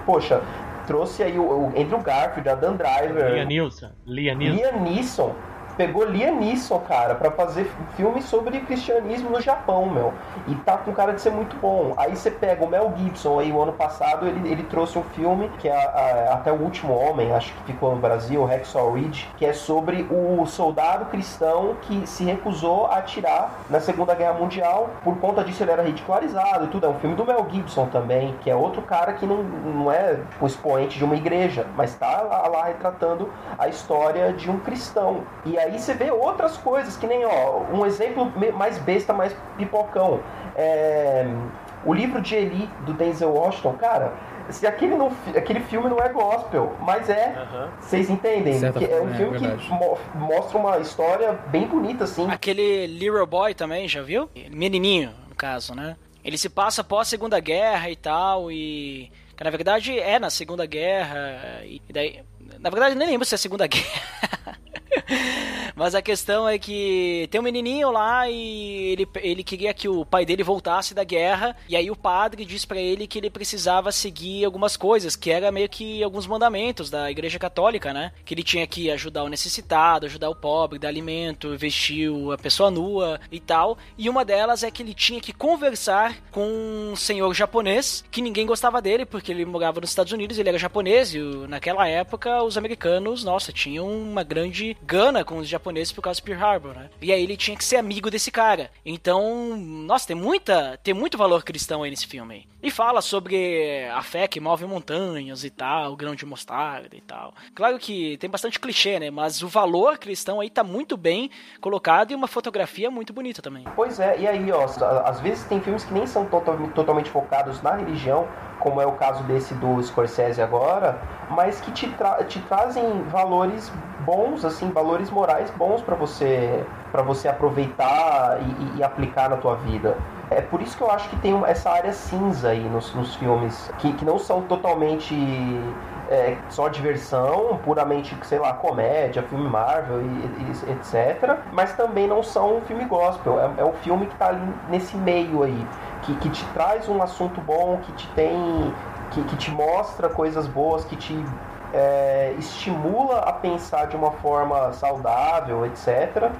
poxa, trouxe aí o, o Andrew Garfield, a Dan Driver, Liam Neeson, Liam Neeson, Liam Neeson pegou Liam Neeson, cara, para fazer filme sobre cristianismo no Japão, meu. E tá com cara de ser muito bom. Aí você pega o Mel Gibson, aí o ano passado ele, ele trouxe um filme que é a, a, Até o Último Homem, acho que ficou no Brasil, Hacksaw Ridge, que é sobre o soldado cristão que se recusou a atirar na Segunda Guerra Mundial. Por conta disso ele era ridicularizado e tudo. É um filme do Mel Gibson também, que é outro cara que não, não é o expoente de uma igreja, mas tá lá, lá retratando a história de um cristão. E aí aí você vê outras coisas, que nem, ó, um exemplo mais besta, mais pipocão. É, o livro de Eli, do Denzel Washington, cara, se aquele, não, aquele filme não é gospel, mas é. Uhum. Vocês entendem? Que é um é, filme é que mo mostra uma história bem bonita, assim. Aquele Little Boy também, já viu? Menininho, no caso, né? Ele se passa pós Segunda Guerra e tal, e. Que na verdade é na Segunda Guerra, e daí. Na verdade, nem lembro se é Segunda *laughs* Guerra. Mas a questão é que tem um menininho lá e ele, ele queria que o pai dele voltasse da guerra. E aí o padre diz para ele que ele precisava seguir algumas coisas, que era meio que alguns mandamentos da igreja católica, né? Que ele tinha que ajudar o necessitado, ajudar o pobre, dar alimento, vestir a pessoa nua e tal. E uma delas é que ele tinha que conversar com um senhor japonês, que ninguém gostava dele, porque ele morava nos Estados Unidos, ele era japonês, e naquela época os americanos, nossa, tinham uma grande gana com os japoneses por causa do Pearl Harbor, né? E aí ele tinha que ser amigo desse cara. Então, nossa, tem muita, tem muito valor cristão aí nesse filme. E fala sobre a fé que move montanhas e tal, o grão de mostarda e tal. Claro que tem bastante clichê, né? Mas o valor cristão aí tá muito bem colocado e uma fotografia muito bonita também. Pois é, e aí, ó, às vezes tem filmes que nem são totalmente, totalmente focados na religião, como é o caso desse do Scorsese agora, mas que te, tra te trazem valores bons, assim, valores morais bons para você para você aproveitar e, e, aplicar na tua vida. É por isso que eu acho que tem essa área cinza aí nos, nos filmes, que, que não são totalmente é, só diversão, puramente, sei lá, comédia, filme Marvel e, e etc. Mas também não são um filme gospel. É, é um filme que está ali nesse meio aí que, que te traz um assunto bom, que te tem. que, que te mostra coisas boas, que te é, estimula a pensar de uma forma saudável, etc.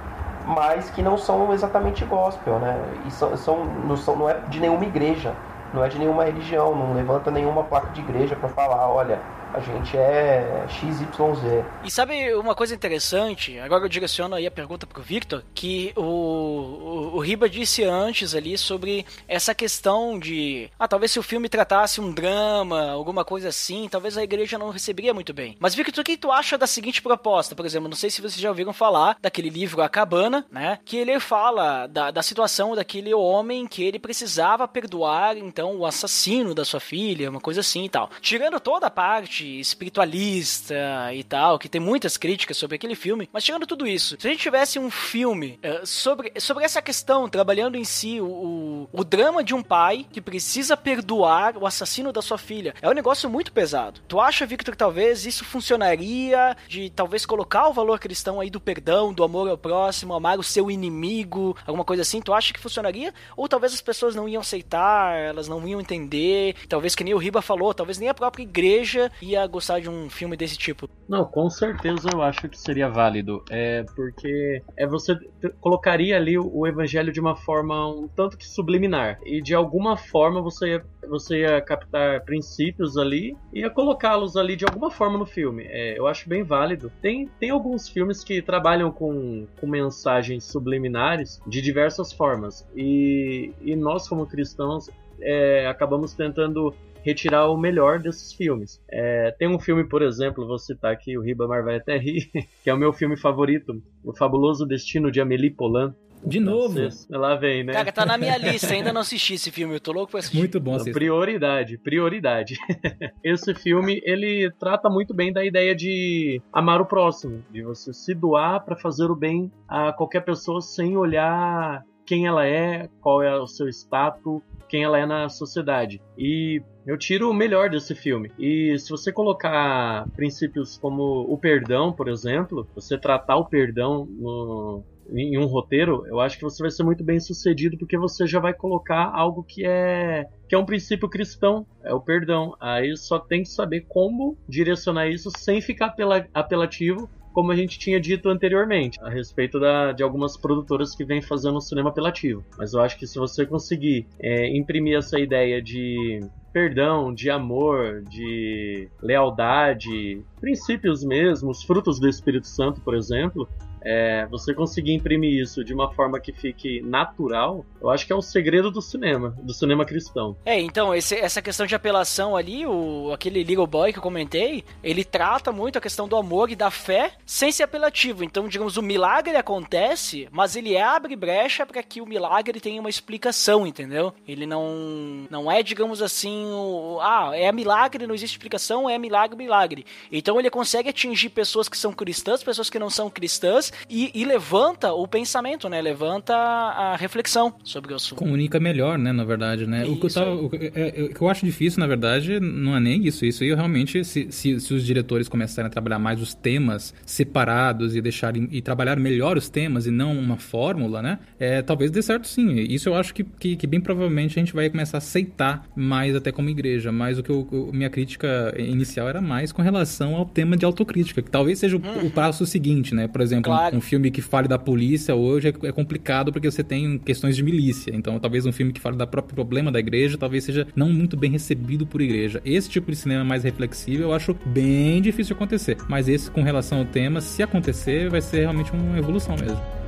Mas que não são exatamente gospel, né? E são, são, não, são, não é de nenhuma igreja, não é de nenhuma religião, não levanta nenhuma placa de igreja para falar, olha, A gente é XYZ. E sabe uma coisa interessante? Agora eu direciono aí a pergunta pro Victor, que o, o, o Riba disse antes ali sobre essa questão de. Ah, talvez se o filme tratasse um drama, alguma coisa assim, talvez a igreja não receberia muito bem. Mas, Victor, o que tu acha da seguinte proposta? Por exemplo, não sei se vocês já ouviram falar daquele livro A Cabana, né? Que ele fala da, da situação daquele homem que ele precisava perdoar, então, o assassino da sua filha, uma coisa assim e tal. Tirando toda a parte espiritualista e tal, que tem muitas críticas sobre aquele filme, mas tirando tudo isso, se a gente tivesse um filme uh, sobre, sobre essa questão, trabalhando em si o, o, o drama de um pai que precisa perdoar o assassino da sua filha, é um negócio muito pesado. Tu acha, Victor, que talvez isso funcionaria de talvez colocar o valor cristão aí do perdão, do amor ao próximo, amar o seu inimigo, alguma coisa assim? Tu acha que funcionaria? Ou talvez as pessoas não iam aceitar, elas não iam entender, talvez que nem o Riba falou, talvez nem a própria igreja ia gostar de um filme desse tipo. Não, com certeza eu acho que seria válido. É porque é você colocaria ali o evangelho de uma forma um tanto que subliminar. E de alguma forma você ia, você ia captar princípios ali e ia colocá-los ali de alguma forma no filme. É, eu acho bem válido. Tem, tem alguns filmes que trabalham com, com mensagens subliminares de diversas formas. E, e nós, como cristãos, é, acabamos tentando retirar o melhor desses filmes. É, tem um filme, por exemplo, vou citar aqui, o Ribamar vai até rir, *laughs* que é o meu filme favorito, O Fabuloso Destino de Amélie Poulain. De novo? Lá vem, né? Cara, tá na minha *laughs* lista, ainda não assisti esse filme, eu tô louco pra assistir. Muito bom assistir. Prioridade, prioridade. *laughs* esse filme, ele trata muito bem da ideia de amar o próximo, de você se doar para fazer o bem a qualquer pessoa sem olhar quem ela é, qual é o seu status, quem ela é na sociedade. E eu tiro o melhor desse filme. E se você colocar princípios como o perdão, por exemplo, você tratar o perdão no, em um roteiro, eu acho que você vai ser muito bem sucedido porque você já vai colocar algo que é que é um princípio cristão, é o perdão. Aí só tem que saber como direcionar isso sem ficar apelativo como a gente tinha dito anteriormente, a respeito da, de algumas produtoras que vêm fazendo cinema apelativo. Mas eu acho que se você conseguir é, imprimir essa ideia de perdão, de amor, de lealdade, princípios mesmos, frutos do Espírito Santo, por exemplo, é, você conseguir imprimir isso de uma forma que fique natural, eu acho que é o segredo do cinema, do cinema cristão. É, então, esse, essa questão de apelação ali, o, aquele Little Boy que eu comentei, ele trata muito a questão do amor e da fé sem ser apelativo. Então, digamos, o milagre acontece, mas ele abre brecha para que o milagre tenha uma explicação, entendeu? Ele não, não é, digamos assim, o, ah, é milagre, não existe explicação, é milagre, milagre. Então, ele consegue atingir pessoas que são cristãs, pessoas que não são cristãs, e, e, levanta o pensamento, né? Levanta a reflexão sobre o assunto. Comunica melhor, né? Na verdade, né? o, que eu tava, o, é, é, o, que eu acho difícil, na verdade, não é nem isso. Isso aí realmente, se, se, se, os diretores começarem a trabalhar mais os temas separados e deixarem e trabalhar melhor os temas e não uma fórmula, né? É, talvez dê certo sim. Isso eu acho que, que, que, bem provavelmente a gente vai começar a aceitar mais até como igreja. Mas o que eu, minha crítica inicial era mais com relação ao tema de autocrítica, que talvez seja o, hum. o passo seguinte, né? Por exemplo, claro. Um filme que fale da polícia hoje é, é, complicado porque você tem questões de milícia. Então, talvez um filme que fale do próprio problema da igreja talvez seja não muito bem recebido por igreja. Esse tipo de cinema mais reflexivo eu acho bem difícil acontecer. Mas esse, com relação ao tema, se acontecer, vai ser realmente uma evolução mesmo.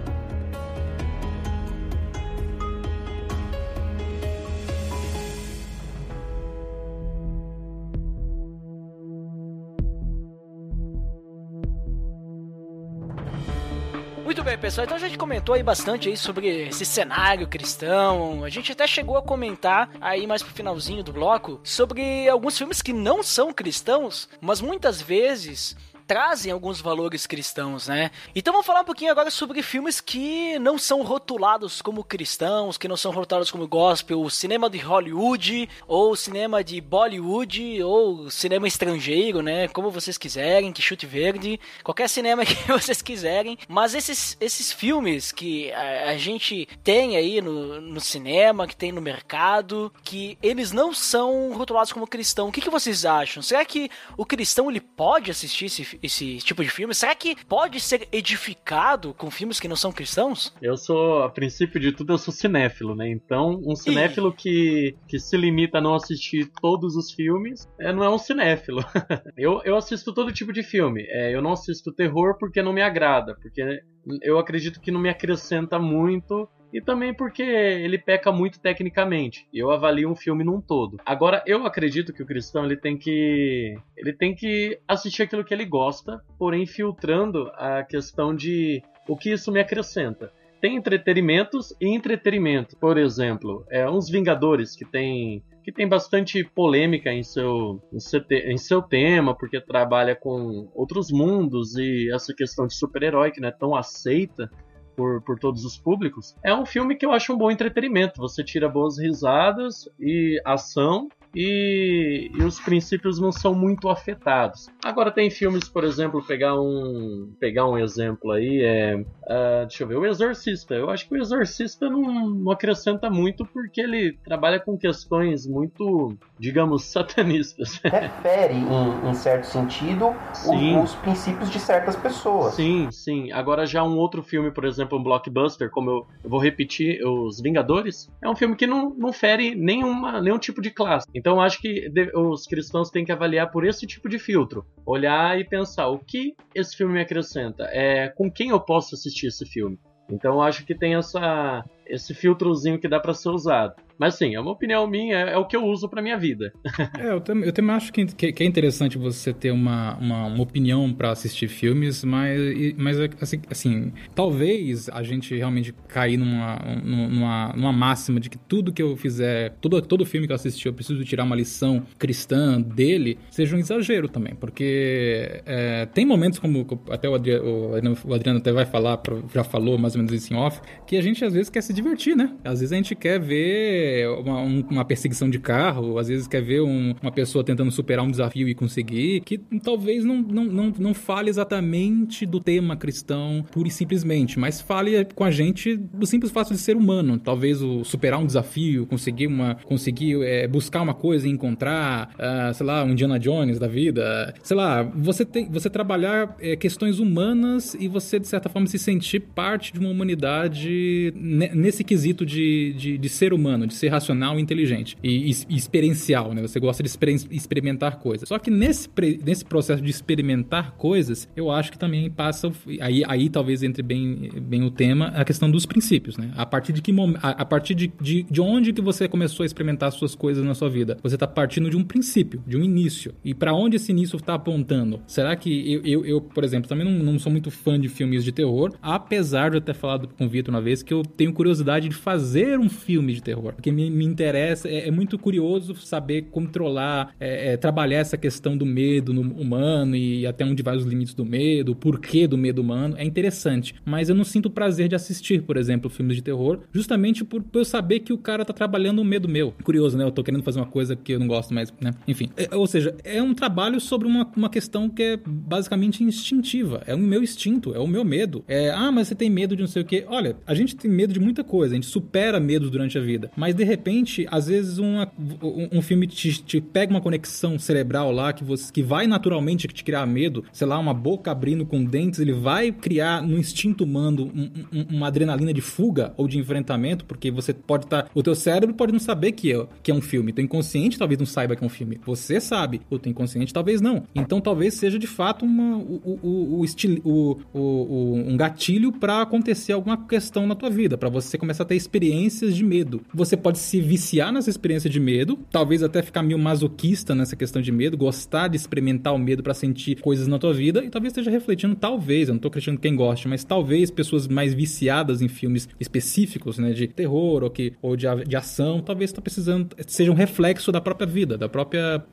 Muito bem, pessoal. Então a gente comentou aí bastante aí sobre esse cenário cristão. A gente até chegou a comentar aí mais pro finalzinho do bloco sobre alguns filmes que não são cristãos, mas muitas vezes trazem alguns valores cristãos, né? Então vamos falar um pouquinho agora sobre filmes que não são rotulados como cristãos, que não são rotulados como gospel, cinema de Hollywood, ou cinema de Bollywood, ou cinema estrangeiro, né? Como vocês quiserem, que chute verde, qualquer cinema *laughs* que vocês quiserem. Mas esses, esses filmes que a, a gente tem aí no, no cinema, que tem no mercado, que eles não são rotulados como cristão, o que, que vocês acham? Será que o cristão ele pode assistir esse, esse tipo de filme? Será que pode ser edificado com filmes que não são cristãos? Eu sou, a princípio de tudo, eu sou cinéfilo, né? Então, um cinéfilo que, que se limita a não assistir todos os filmes é, não é um cinéfilo. *laughs* eu, eu assisto todo tipo de filme. É, eu não assisto terror porque não me agrada, porque eu acredito que não me acrescenta muito e também porque ele peca muito tecnicamente. Eu avalio um filme num todo. Agora, eu acredito que o cristão ele tem que ele tem que assistir aquilo que ele gosta, porém filtrando a questão de o que isso me acrescenta. Tem entretenimentos e entretenimento. Por exemplo, é, uns Vingadores que tem que tem bastante polêmica em seu, em seu, em seu tema, porque trabalha com outros mundos e essa questão de super-herói que não é tão aceita por, por todos os públicos, é um filme que eu acho um bom entretenimento. Você tira boas risadas e ação e, e, os princípios não são muito afetados. Agora tem filmes, por exemplo, pegar um pegar um exemplo aí é uh, deixa eu ver, o Exorcista. Eu acho que o Exorcista não, não acrescenta muito porque ele trabalha com questões muito, digamos, satanistas. *laughs* Refere, em, em certo sentido, os, os, princípios de certas pessoas. Sim, sim. Agora já um outro filme, por exemplo, um blockbuster, como eu, eu vou repetir, Os Vingadores, é um filme que não, não fere nenhuma, nenhum tipo de classe. Então acho que os cristãos têm que avaliar por esse tipo de filtro. Olhar e pensar o que esse filme me acrescenta, é com quem eu posso assistir esse filme. Então acho que tem essa esse filtrozinho que dá para ser usado. Mas sim, é uma opinião minha, é, é o que eu uso pra minha vida. é, eu, também, eu também acho que, que, é interessante você ter uma, uma, uma opinião para assistir filmes, mas, mas assim, assim, talvez a gente realmente cair numa, numa, numa máxima de que tudo que eu fizer, todo, todo filme que eu assistir, eu preciso tirar uma lição cristã dele, seja um exagero também, porque é, tem momentos como até o Adriano, o Adriano até vai falar, já falou mais ou menos isso em off, que a gente às vezes quer se divertir, né? Às vezes a gente quer ver uma, um, uma perseguição de carro, às vezes quer ver um, uma pessoa tentando superar um desafio e conseguir, que talvez não, não, não, não fale exatamente do tema cristão pura e simplesmente, mas fale com a gente do simples fato de ser humano. Talvez o superar um desafio, conseguir uma conseguir é, buscar uma coisa e encontrar, uh, sei lá, um Indiana Jones da vida, sei lá, você tem você trabalhar é, questões humanas e você de certa forma se sentir parte de uma humanidade nesse quesito de, de, de ser humano, de ser racional e inteligente. E, e, experiencial, né? Você gosta de exper experimentar coisas. Só que nesse, nesse processo de experimentar coisas, eu acho que também passa. Aí, aí talvez entre bem, bem o tema, a questão dos princípios, né? A partir de que a, a partir de, de, de onde que você começou a experimentar as suas coisas na sua vida? Você está partindo de um princípio, de um início. E para onde esse início está apontando? Será que eu, eu, eu, por exemplo, também não, não sou muito fã de filmes de terror, apesar de eu ter falado com o Vitor uma vez que eu tenho curiosidade de fazer um filme de terror porque me, me interessa, é, é, muito curioso saber controlar, é, é, trabalhar essa questão do medo no humano e até onde vai os limites do medo, o porquê do medo humano, é interessante. Mas eu não sinto prazer de assistir, por exemplo, filmes de terror, justamente por, por eu saber que o cara tá trabalhando o medo meu. Curioso, né? Eu tô querendo fazer uma coisa que eu não gosto mais, né? Enfim. É, ou seja, é um trabalho sobre uma, uma questão que é basicamente instintiva. É o meu instinto, é o meu medo. É, ah, mas você tem medo de não sei o quê. Olha, a gente tem medo de muita coisa, a gente supera medos durante a vida. Mas de repente, às vezes uma, um, um filme te, te, pega uma conexão cerebral lá que, você, que vai naturalmente te criar medo, sei lá, uma boca abrindo com dentes, ele vai criar no instinto humano um, um, uma adrenalina de fuga ou de enfrentamento, porque você pode estar. Tá, o teu cérebro pode não saber que é, que é um filme. Teu inconsciente talvez não saiba que é um filme. Você sabe, o teu inconsciente talvez não. Então talvez seja de fato uma, o, o, o, o, o, um gatilho para acontecer alguma questão na tua vida, para você começar a ter experiências de medo. Você você pode se viciar nessa experiência de medo, talvez até ficar meio masoquista nessa questão de medo, gostar de experimentar o medo para sentir coisas na tua vida e talvez esteja refletindo, talvez, eu não tô criticando quem goste, mas talvez pessoas mais viciadas em filmes específicos, né, de terror ou, que, ou de, de ação, talvez está precisando, seja um reflexo da própria vida, da própria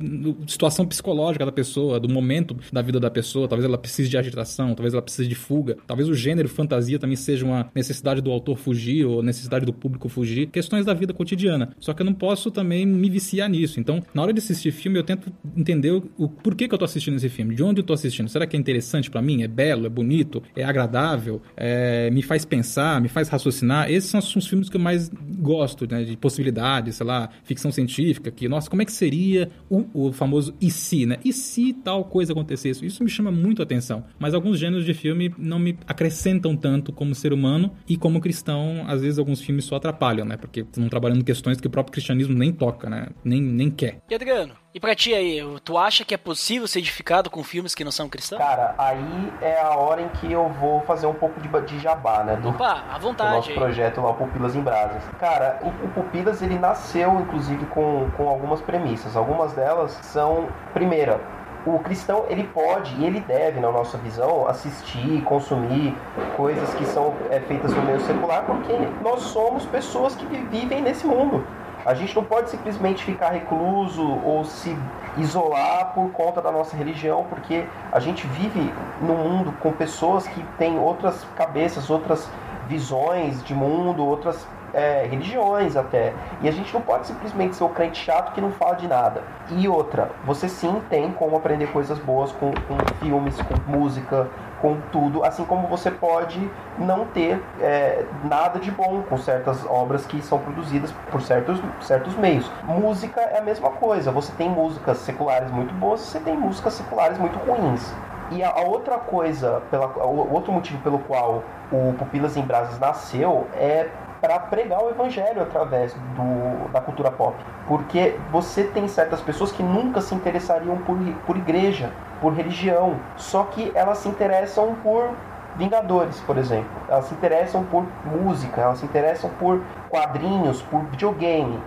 situação psicológica da pessoa, do momento da vida da pessoa, talvez ela precise de agitação, talvez ela precise de fuga, talvez o gênero fantasia também seja uma necessidade do autor fugir ou necessidade do público fugir, questões da vida cotidiana. Só que eu não posso também me viciar nisso. Então, na hora de assistir filme, eu tento entender o, o porquê que eu tô assistindo esse filme, de onde eu tô assistindo. Será que é interessante para mim? É belo, é bonito, é agradável, é, me faz pensar, me faz raciocinar? Esses são os filmes que eu mais gosto, né, de possibilidades, sei lá, ficção científica, que, nossa, como é que seria o, o famoso e se, né? E se tal coisa acontecesse? Isso me chama muito a atenção. Mas alguns gêneros de filme não me acrescentam tanto como ser humano e como cristão, às vezes alguns filmes só atrapalham, né? Porque estão trabalhando questões que o próprio cristianismo nem toca, né? Nem, nem quer. E Adriano, e pra ti aí, tu acha que é possível ser edificado com filmes que não são cristãos? Cara, aí é a hora em que eu vou fazer um pouco de, de jabá, né? Do, Opa, à do vontade. nosso aí. projeto lá, o Pupilas em Brasas. Cara, o, o Pupilas ele nasceu, inclusive, com, com algumas premissas. Algumas delas são, primeira, o cristão ele pode e ele deve, na nossa visão, assistir, consumir coisas que são é, feitas no meio secular, porque nós somos pessoas que vi- vivem nesse mundo. A gente não pode simplesmente ficar recluso ou se isolar por conta da nossa religião, porque a gente vive num mundo com pessoas que têm outras cabeças, outras visões de mundo, outras é, religiões até. E a gente não pode simplesmente ser o crente chato que não fala de nada. E outra, você sim tem como aprender coisas boas com, com filmes, com música, com tudo, assim como você pode não ter é, nada de bom com certas obras que são produzidas por certos, certos meios. Música é a mesma coisa, você tem músicas seculares muito boas, você tem músicas seculares muito ruins. E a, outra coisa, pela, o outro motivo pelo qual o Pupilas em Brasas nasceu é para pregar o evangelho através do, da cultura pop. Porque você tem certas pessoas que nunca se interessariam por, por igreja, por religião, só que elas se interessam por Vingadores, por exemplo. Elas se interessam por música, elas se interessam por quadrinhos, por videogame.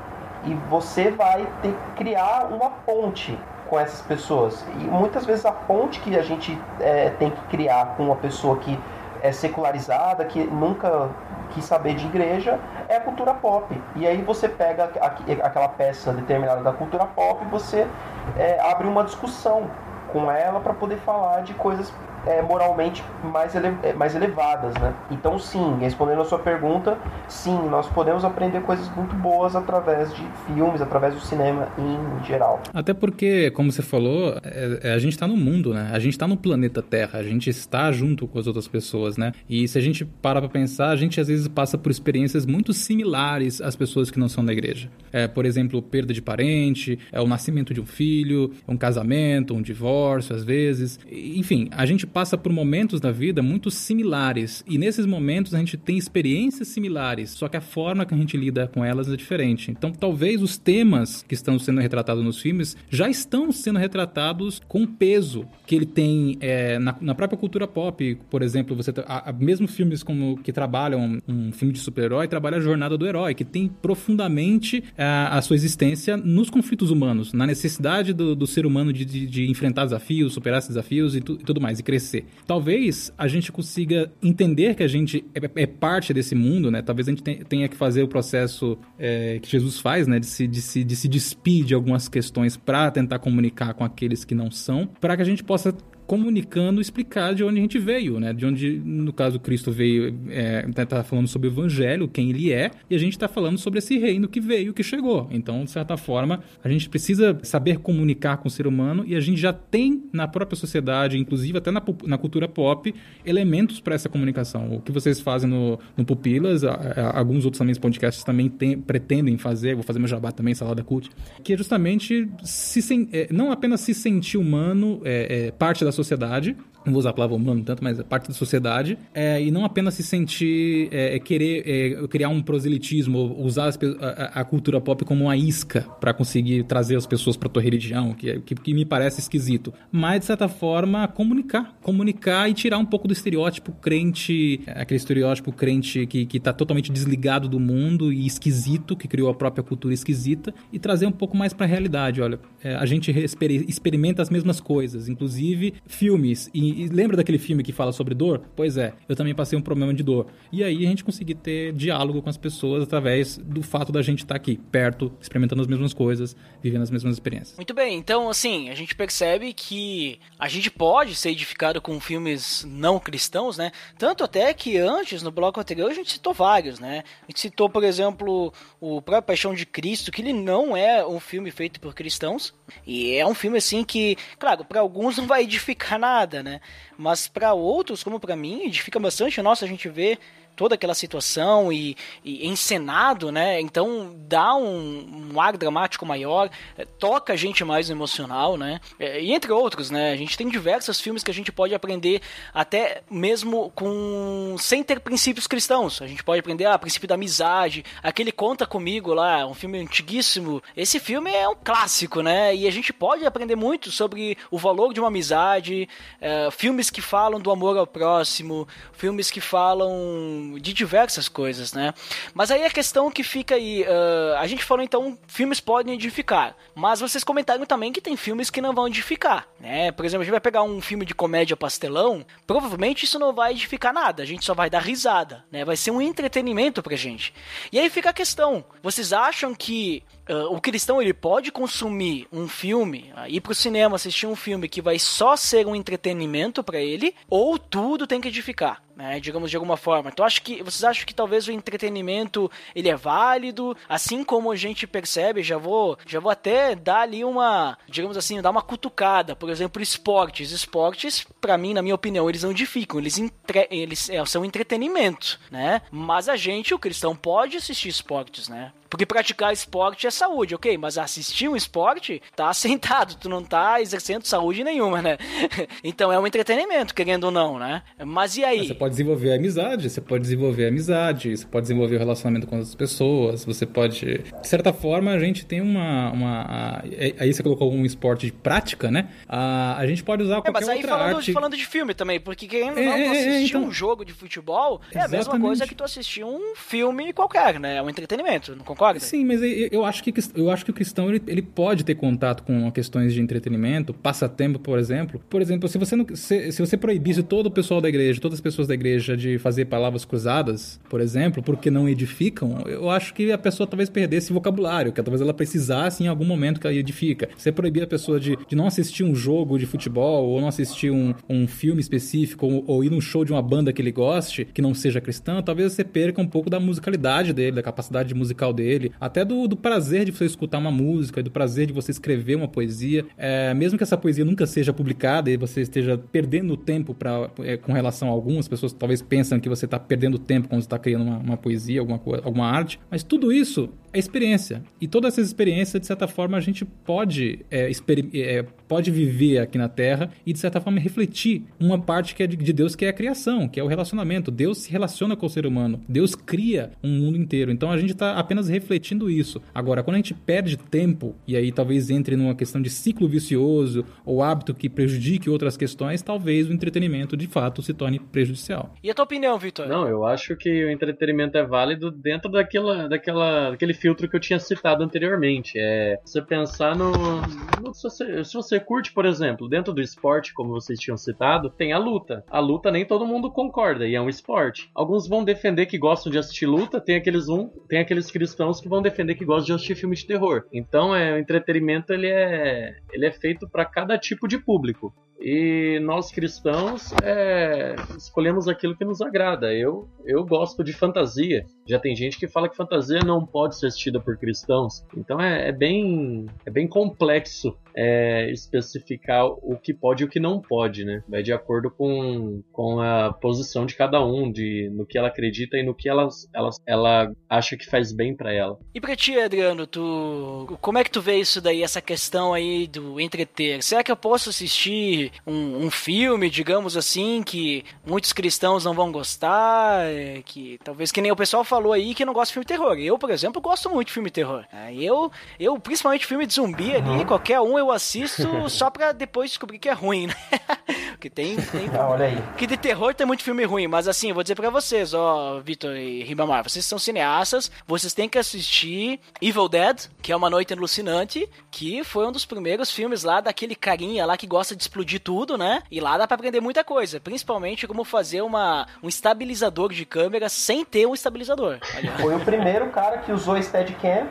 E você vai ter que criar uma ponte com essas pessoas. E muitas vezes a ponte que a gente é, tem que criar com uma pessoa que é secularizada, que nunca quis saber de igreja, é a cultura pop. E aí você pega aqu- aquela peça determinada da cultura pop e você é, abre uma discussão com ela para poder falar de coisas é, moralmente mais, ele- é, mais elevadas, né? Então sim, respondendo a sua pergunta, sim, nós podemos aprender coisas muito boas através de filmes, através do cinema em geral. Até porque, como você falou, é- é, a gente está no mundo, né? A gente está no planeta Terra, a gente está junto com as outras pessoas, né? E se a gente para pra pensar, a gente às vezes passa por experiências muito similares às pessoas que não são da igreja. É, por exemplo, perda de parente, é o nascimento de um filho, um casamento, um divórcio, às vezes. Enfim, a gente passa por momentos da vida muito similares. E nesses momentos a gente tem experiências similares, só que a forma que a gente lida com elas é diferente. Então, talvez os temas que estão sendo retratados nos filmes já estão sendo retratados com o peso que ele tem é, na, na própria cultura pop. Por exemplo, você a, a- mesmo filmes como que trabalham um filme de super-herói, trabalha a jornada do herói, que tem profundamente a, a sua existência nos conflitos humanos, na necessidade do, do ser humano de, de- de enfrentar desafios, superar esses desafios e, tu- e tudo mais, e crescer. Talvez a gente consiga entender que a gente é, é parte desse mundo, né? Talvez a gente te- tenha que fazer o processo é, que Jesus faz, né? De se, de se, de se despir de algumas questões para tentar comunicar com aqueles que não são, para que a gente possa comunicando, explicar de onde a gente veio, né? De onde, no caso, Cristo veio, é, tá- tá falando sobre o Evangelho, quem ele é, e a gente está falando sobre esse reino que veio, que chegou. Então, de certa forma, a gente precisa saber comunicar com o ser humano e a gente já tem na própria sociedade, inclusive até na, na cultura pop, elementos para essa comunicação. O que vocês fazem no, no Pupilas, a- a- alguns outros também podcasts também tem- pretendem fazer, vou fazer meu jabá também, Salada Cult, que é justamente se é, não apenas se sentir humano, é, é, parte da sociedade, sociedade não vou usar a palavra humano tanto, mas é parte da sociedade, é, e não apenas se sentir, é, é, querer é, criar um proselitismo, usar as a, a- cultura pop como uma isca para conseguir trazer as pessoas para tua religião, que, é- que, que me parece esquisito. Mas, de certa forma, comunicar. Comunicar e tirar um pouco do estereótipo crente, aquele estereótipo crente que, que tá totalmente desligado do mundo e esquisito, que criou a própria cultura esquisita, e trazer um pouco mais para a realidade. Olha, a gente exper- experimenta as mesmas coisas, inclusive filmes. E, lembra daquele filme que fala sobre dor? Pois é, eu também passei um problema de dor. E aí a gente conseguir ter diálogo com as pessoas através do fato da gente estar aqui, perto, experimentando as mesmas coisas, vivendo as mesmas experiências. Muito bem, então assim, a gente percebe que a gente pode ser edificado com filmes não cristãos, né? Tanto até que antes, no bloco anterior, a gente citou vários, né? A gente citou, por exemplo, o próprio Paixão de Cristo, que ele não é um filme feito por cristãos. E é um filme assim que, claro, para alguns não vai edificar nada, né? Mas para outros, como para mim, edifica bastante. Nossa, a gente vê toda aquela situação e, e encenado, né? Então dá um, um ar dramático maior, é, toca a gente mais no emocional, né? É, e entre outros, né? A gente tem diversos filmes que a gente pode aprender até mesmo com sem ter princípios cristãos. A gente pode aprender a ah, princípio da amizade, aquele Conta Comigo lá, um filme antiguíssimo. Esse filme é um clássico, né? E a gente pode aprender muito sobre o valor de uma amizade, é, filmes que falam do amor ao próximo, filmes que falam de diversas coisas, né? Mas aí a questão que fica aí, uh, a gente falou então, filmes podem edificar, mas vocês comentaram também que tem filmes que não vão edificar, né? Por exemplo, a gente vai pegar um filme de comédia pastelão, provavelmente isso não vai edificar nada, a gente só vai dar risada, né? Vai ser um entretenimento pra gente. E aí fica a questão, vocês acham que uh, o cristão ele pode consumir um filme, uh, ir pro cinema assistir um filme que vai só ser um entretenimento para ele, ou tudo tem que edificar, né? Digamos de alguma forma. Então acho que vocês acham que talvez o entretenimento ele é válido, assim como a gente percebe, já vou, já vou até dar ali uma, digamos assim, dar uma cutucada, por exemplo, esportes, esportes, para mim, na minha opinião, eles não edificam, eles entre, eles é, são entretenimento, né? Mas a gente, o cristão pode assistir esportes, né? Porque praticar esporte é saúde, ok? Mas assistir um esporte, tá *laughs* sentado, tu não tá exercendo saúde nenhuma, né? *laughs* então é um entretenimento, querendo ou não, né? Mas e aí? Você pode desenvolver amizade, você pode desenvolver amizade, você pode desenvolver o relacionamento com as pessoas, você pode. De certa forma, a gente tem uma. uma aí você colocou um esporte de prática, né? A, a gente pode usar qualquer é, mas aí outra falando, arte. falando de filme também, porque querendo ou não, é, assistir então... um jogo de futebol é Exatamente. a mesma coisa que tu assistir um filme qualquer, né? É um entretenimento, não concordo? Concorda? Sim, mas eu acho que, eu acho que o cristão ele, ele pode ter contato com questões de entretenimento, passatempo, por exemplo. Por exemplo, se você, não, se, se você proibisse todo o pessoal da igreja, todas as pessoas da igreja de fazer palavras cruzadas, por exemplo, porque não edificam, eu acho que a pessoa talvez perdesse vocabulário, que talvez ela precisasse em algum momento que ela edifica. Se você proibir a pessoa de, de não assistir um jogo de futebol, ou não assistir um, um filme específico, ou, ou ir num show de uma banda que ele goste, que não seja cristã, talvez você perca um pouco da musicalidade dele, da capacidade musical dele dele, até do, do prazer de você escutar uma música, do prazer de você escrever uma poesia, é, mesmo que essa poesia nunca seja publicada e você esteja perdendo tempo pra, é, com relação a algumas pessoas talvez pensam que você está perdendo tempo quando está criando uma, uma, poesia, alguma, alguma arte, mas tudo isso é experiência. E todas essas experiências, de certa forma, a gente pode, é, é, pode viver aqui na Terra e, de certa forma, refletir uma parte que é de, de Deus, que é a criação, que é o relacionamento. Deus se relaciona com o ser humano. Deus cria um mundo inteiro. Então a gente está apenas refletindo isso. Agora, quando a gente perde tempo, e aí talvez entre numa questão de ciclo vicioso ou hábito que prejudique outras questões, talvez o entretenimento de fato se torne prejudicial. E a tua opinião, Vitor? Não, eu acho que o entretenimento é válido dentro daquela, daquela, daquele filtro que eu tinha citado anteriormente. É você pensar no. no se, você, se você curte, por exemplo, dentro do esporte, como vocês tinham citado, tem a luta. A luta nem todo mundo concorda, e é um esporte. Alguns vão defender que gostam de assistir luta, tem aqueles um, tem aqueles cristãos que vão defender que gostam de assistir filme de terror. Então, é, o entretenimento ele é, ele é feito para cada tipo de público. E nós cristãos é, escolhemos aquilo que nos agrada. Eu, eu gosto de fantasia. Já tem gente que fala que fantasia não pode ser assistida por cristãos. Então é, é bem, é bem complexo é, especificar o que pode e o que não pode, né? Vai de acordo com, com a posição de cada um, de, no que ela acredita e no que ela, ela, ela acha que faz bem para ela. E pra ti, Adriano, tu, como é que tu vê isso daí, essa questão aí do entreter? Será que eu posso assistir um, um, filme, digamos assim, que muitos cristãos não vão gostar, é, que talvez que nem o pessoal falou aí que não gosta de filme de terror. Eu, por exemplo, gosto muito de filme de terror. É, eu, eu principalmente filme de zumbi ali, qualquer um eu assisto *laughs* só pra depois descobrir que é ruim, né? *laughs* que tem, tem ah, olha aí. que de terror tem muito filme ruim, mas assim, eu vou dizer para vocês, ó, Vitor e Ribamar, vocês são cineastas, vocês têm que assistir Evil Dead, que é uma noite alucinante, que foi um dos primeiros filmes lá daquele carinha lá que gosta de explodir tudo, né? E lá dá pra aprender muita coisa, principalmente como fazer uma, um estabilizador de câmera sem ter um estabilizador. Foi o primeiro cara que usou Steadicam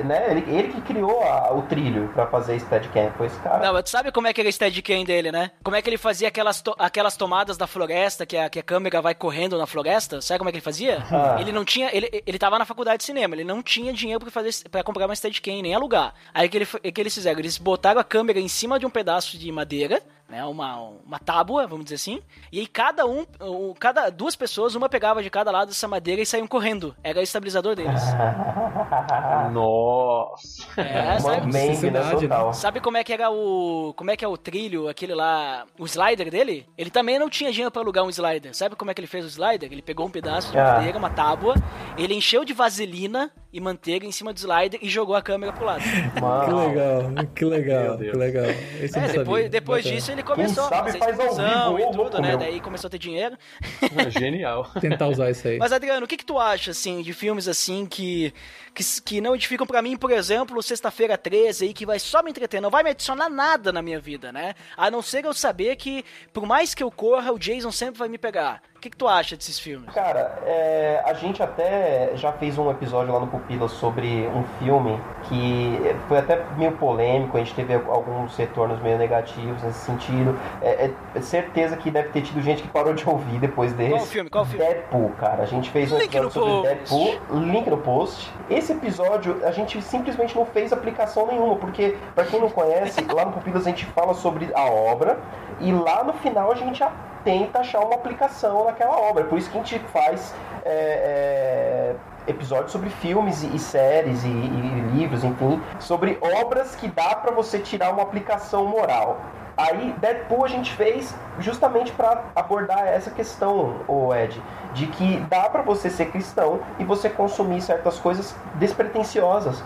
né? Ele, ele que criou a, o trilho para fazer Steadicam, foi esse cara. Não, mas tu sabe como é que era o Steadicam dele, né? Como é que ele fazia aquelas, to, aquelas tomadas da floresta, que a, que a câmera vai correndo na floresta? Sabe como é que ele fazia? *laughs* Ah. Ele não tinha, ele, ele tava na faculdade de cinema, ele não tinha dinheiro para fazer para comprar uma Steadicam nem alugar. Aí que, ele, que eles fizeram, eles botaram a câmera em cima de um pedaço de madeira, né? Uma, uma tábua, vamos dizer assim. E aí cada um, o, cada duas pessoas, uma pegava de cada lado dessa madeira e saíam correndo. Era o estabilizador deles. *laughs* Nossa. É, Uma sabe, né, Sociedade, total. sabe como é que era o. Como é que é o trilho, aquele lá. O slider dele? Ele também não tinha dinheiro pra alugar um slider. Sabe como é que ele fez o slider? Ele pegou um pedaço de Ah. madeira, uma tábua, ele encheu de vaselina e manteiga em cima do slider e jogou a câmera pro lado. *laughs* Que Mano, legal, que legal, que legal. Esse eu É, depois, depois disso ele começou sabe a fazer faz ao vivo, e tudo, né? meu. Daí começou a ter dinheiro. *laughs* Genial. Tentar usar isso aí. Mas Adriano, o que que tu acha, assim, de filmes assim que, que, que não edificam pra mim, por exemplo, Sexta-feira 13 aí, que vai só me entreter, não vai me adicionar nada na minha vida, né? A não ser eu saber que, por mais que eu corra, o Jason sempre vai me pegar. O que que tu acha desses filmes? Cara, é, a gente até já fez um episódio lá no Pupila sobre um filme que foi até meio polêmico, a gente teve alguns retornos meio negativos nesse sentido. É, é certeza que deve ter tido gente que parou de ouvir depois desse. Qual filme? Qual filme? Deadpool, cara. A gente fez um Link episódio sobre post. Deadpool, link no post. Esse episódio a gente simplesmente não fez aplicação nenhuma, porque, pra quem não conhece, lá no Pupilas a gente fala sobre a obra e lá no final a gente a- tenta achar uma aplicação naquela obra. Por isso que a gente faz é, é, episódios sobre filmes e, e séries e, e livros, enfim, sobre obras que dá pra você tirar uma aplicação moral. Aí, Deadpool a gente fez justamente para abordar essa questão, o Ed, de que dá pra você ser cristão e você consumir certas coisas despretensiosas,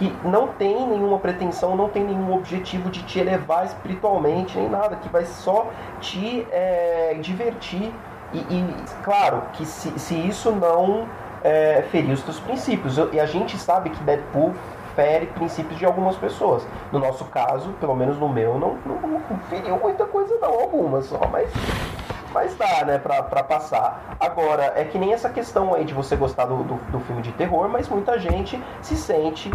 que não tem nenhuma pretensão, não tem nenhum objetivo de te elevar espiritualmente, nem nada, que vai só te é, divertir. E, e, claro, que se, se isso não é, ferir os teus princípios, e a gente sabe que Deadpool fere princípios de algumas pessoas. No nosso caso, pelo menos no meu, não, não, não feriu muita coisa não, algumas só, mas, mas dá, né, pra, pra passar. Agora, é que nem essa questão aí de você gostar do, do, do filme de terror, mas muita gente se sente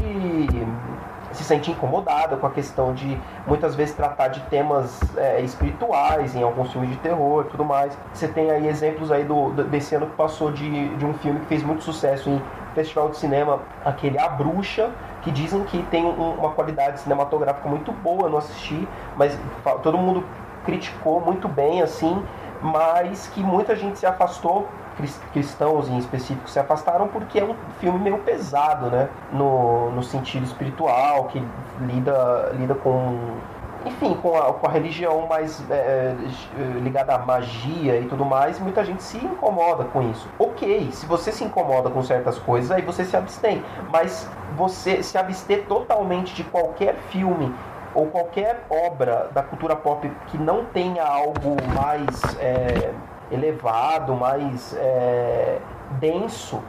se sente incomodada com a questão de muitas vezes tratar de temas é, espirituais em alguns filmes de terror e tudo mais. Você tem aí exemplos aí do, desse ano que passou de, de um filme que fez muito sucesso em festival de cinema, aquele A Bruxa, que dizem que tem um- uma qualidade cinematográfica muito boa, eu não assisti, mas todo mundo criticou muito bem, assim, mas que muita gente se afastou, cris- cristãos em específico se afastaram porque é um filme meio pesado, né? No, no sentido espiritual, que lida, lida com. Enfim, com a, com a religião mais é, é, ligada à magia e tudo mais, muita gente se incomoda com isso. Ok, se você se incomoda com certas coisas, aí você se abstém. Mas você se abster totalmente de qualquer filme ou qualquer obra da cultura pop que não tenha algo mais é, elevado, mais é, denso,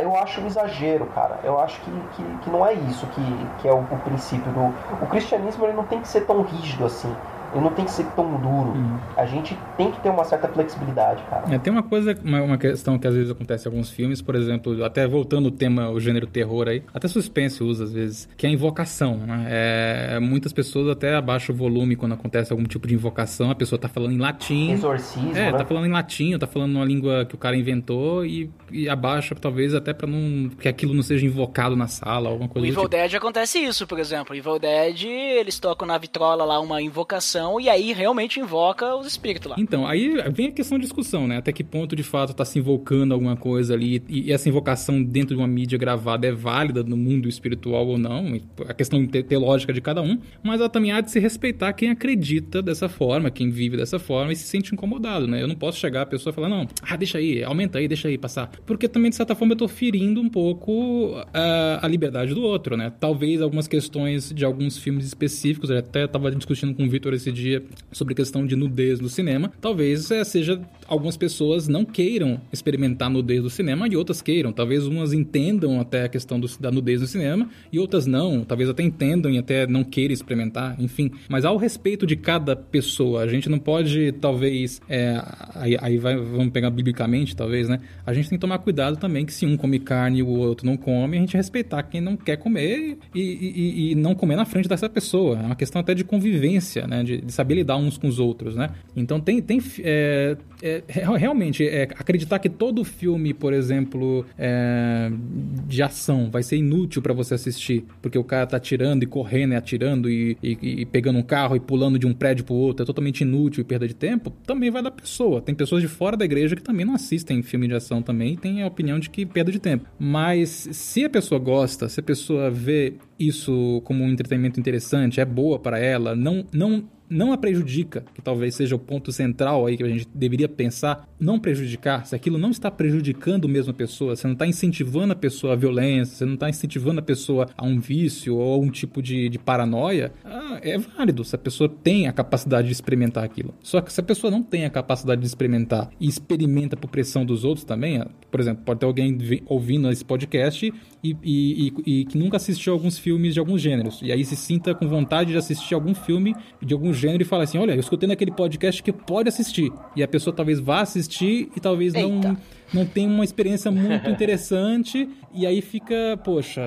eu acho um exagero, cara. Eu acho que, que, que não é isso que, que é o, o princípio do. O cristianismo ele não tem que ser tão rígido assim. Ele não tem que ser tão duro. A gente tem que ter uma certa flexibilidade, cara. É, tem uma coisa, uma, uma questão que às vezes acontece em alguns filmes, por exemplo, até voltando o tema, o gênero terror aí, até suspense usa às vezes, que é a invocação, né? É, muitas pessoas até abaixam o volume quando acontece algum tipo de invocação, a pessoa tá falando em latim. Exorcismo, É, né? tá falando em latim, ou tá falando uma língua que o cara inventou e, e abaixa, talvez, até pra não. que aquilo não seja invocado na sala, alguma O coisa do Evil tipo. Dead acontece isso, por exemplo. Evil Dead, eles tocam na vitrola lá uma invocação e aí realmente invoca os espíritos lá. Então, aí vem a questão de discussão, né? Até que ponto de fato tá se invocando alguma coisa ali e, e essa invocação dentro de uma mídia gravada é válida no mundo espiritual ou não, a questão te- teológica de cada um, mas ela também há de se respeitar quem acredita dessa forma, quem vive dessa forma e se sente incomodado, né? Eu não posso chegar a pessoa e falar, não, ah, deixa aí, aumenta aí, deixa aí passar. Porque também, de certa forma, eu tô ferindo um pouco a, a liberdade do outro, né? Talvez algumas questões de alguns filmes específicos, eu até tava discutindo com o Vitor esse dia sobre questão de nudez no cinema, talvez é, seja algumas pessoas não queiram experimentar nudez do cinema e outras queiram. Talvez umas entendam até a questão do- da nudez no cinema e outras não. Talvez até entendam e até não queiram experimentar, enfim. Mas ao respeito de cada pessoa, a gente não pode, talvez, é, aí, aí vai- vamos pegar biblicamente, talvez, né? A gente tem que tomar cuidado também que se um come carne e o outro não come, a gente respeitar quem não quer comer e, e- e- não comer na frente dessa pessoa. É uma questão até de convivência, né? De, de saber lidar uns com os outros, né? Então tem, tem é, é, realmente é, acreditar que todo filme, por exemplo, é, de ação vai ser inútil para você assistir, porque o cara tá atirando e correndo e atirando e, e, e, pegando um carro e pulando de um prédio pro outro, é totalmente inútil e perda de tempo, também vai da pessoa. Tem pessoas de fora da igreja que também não assistem filme de ação também e tem a opinião de que perda de tempo. Mas se a pessoa gosta, se a pessoa vê isso como um entretenimento interessante, é boa para ela, não, não não a prejudica, que talvez seja o ponto central aí que a gente deveria pensar, não prejudicar, se aquilo não está prejudicando mesmo a pessoa, você não está incentivando a pessoa à violência, você não está incentivando a pessoa a um vício ou a um tipo de, de paranoia, ah, é válido se a pessoa tem a capacidade de experimentar aquilo. Só que se a pessoa não tem a capacidade de experimentar e experimenta por pressão dos outros também, ah, por exemplo, pode ter alguém ouvindo esse podcast e, e, e, e que nunca assistiu alguns filmes de alguns gêneros, e aí se sinta com vontade de assistir algum filme de algum gênero e fala assim: olha, eu escutei naquele podcast que pode assistir. E a pessoa talvez vá assistir e talvez não, não tenha uma experiência muito *laughs* interessante. E aí fica, poxa,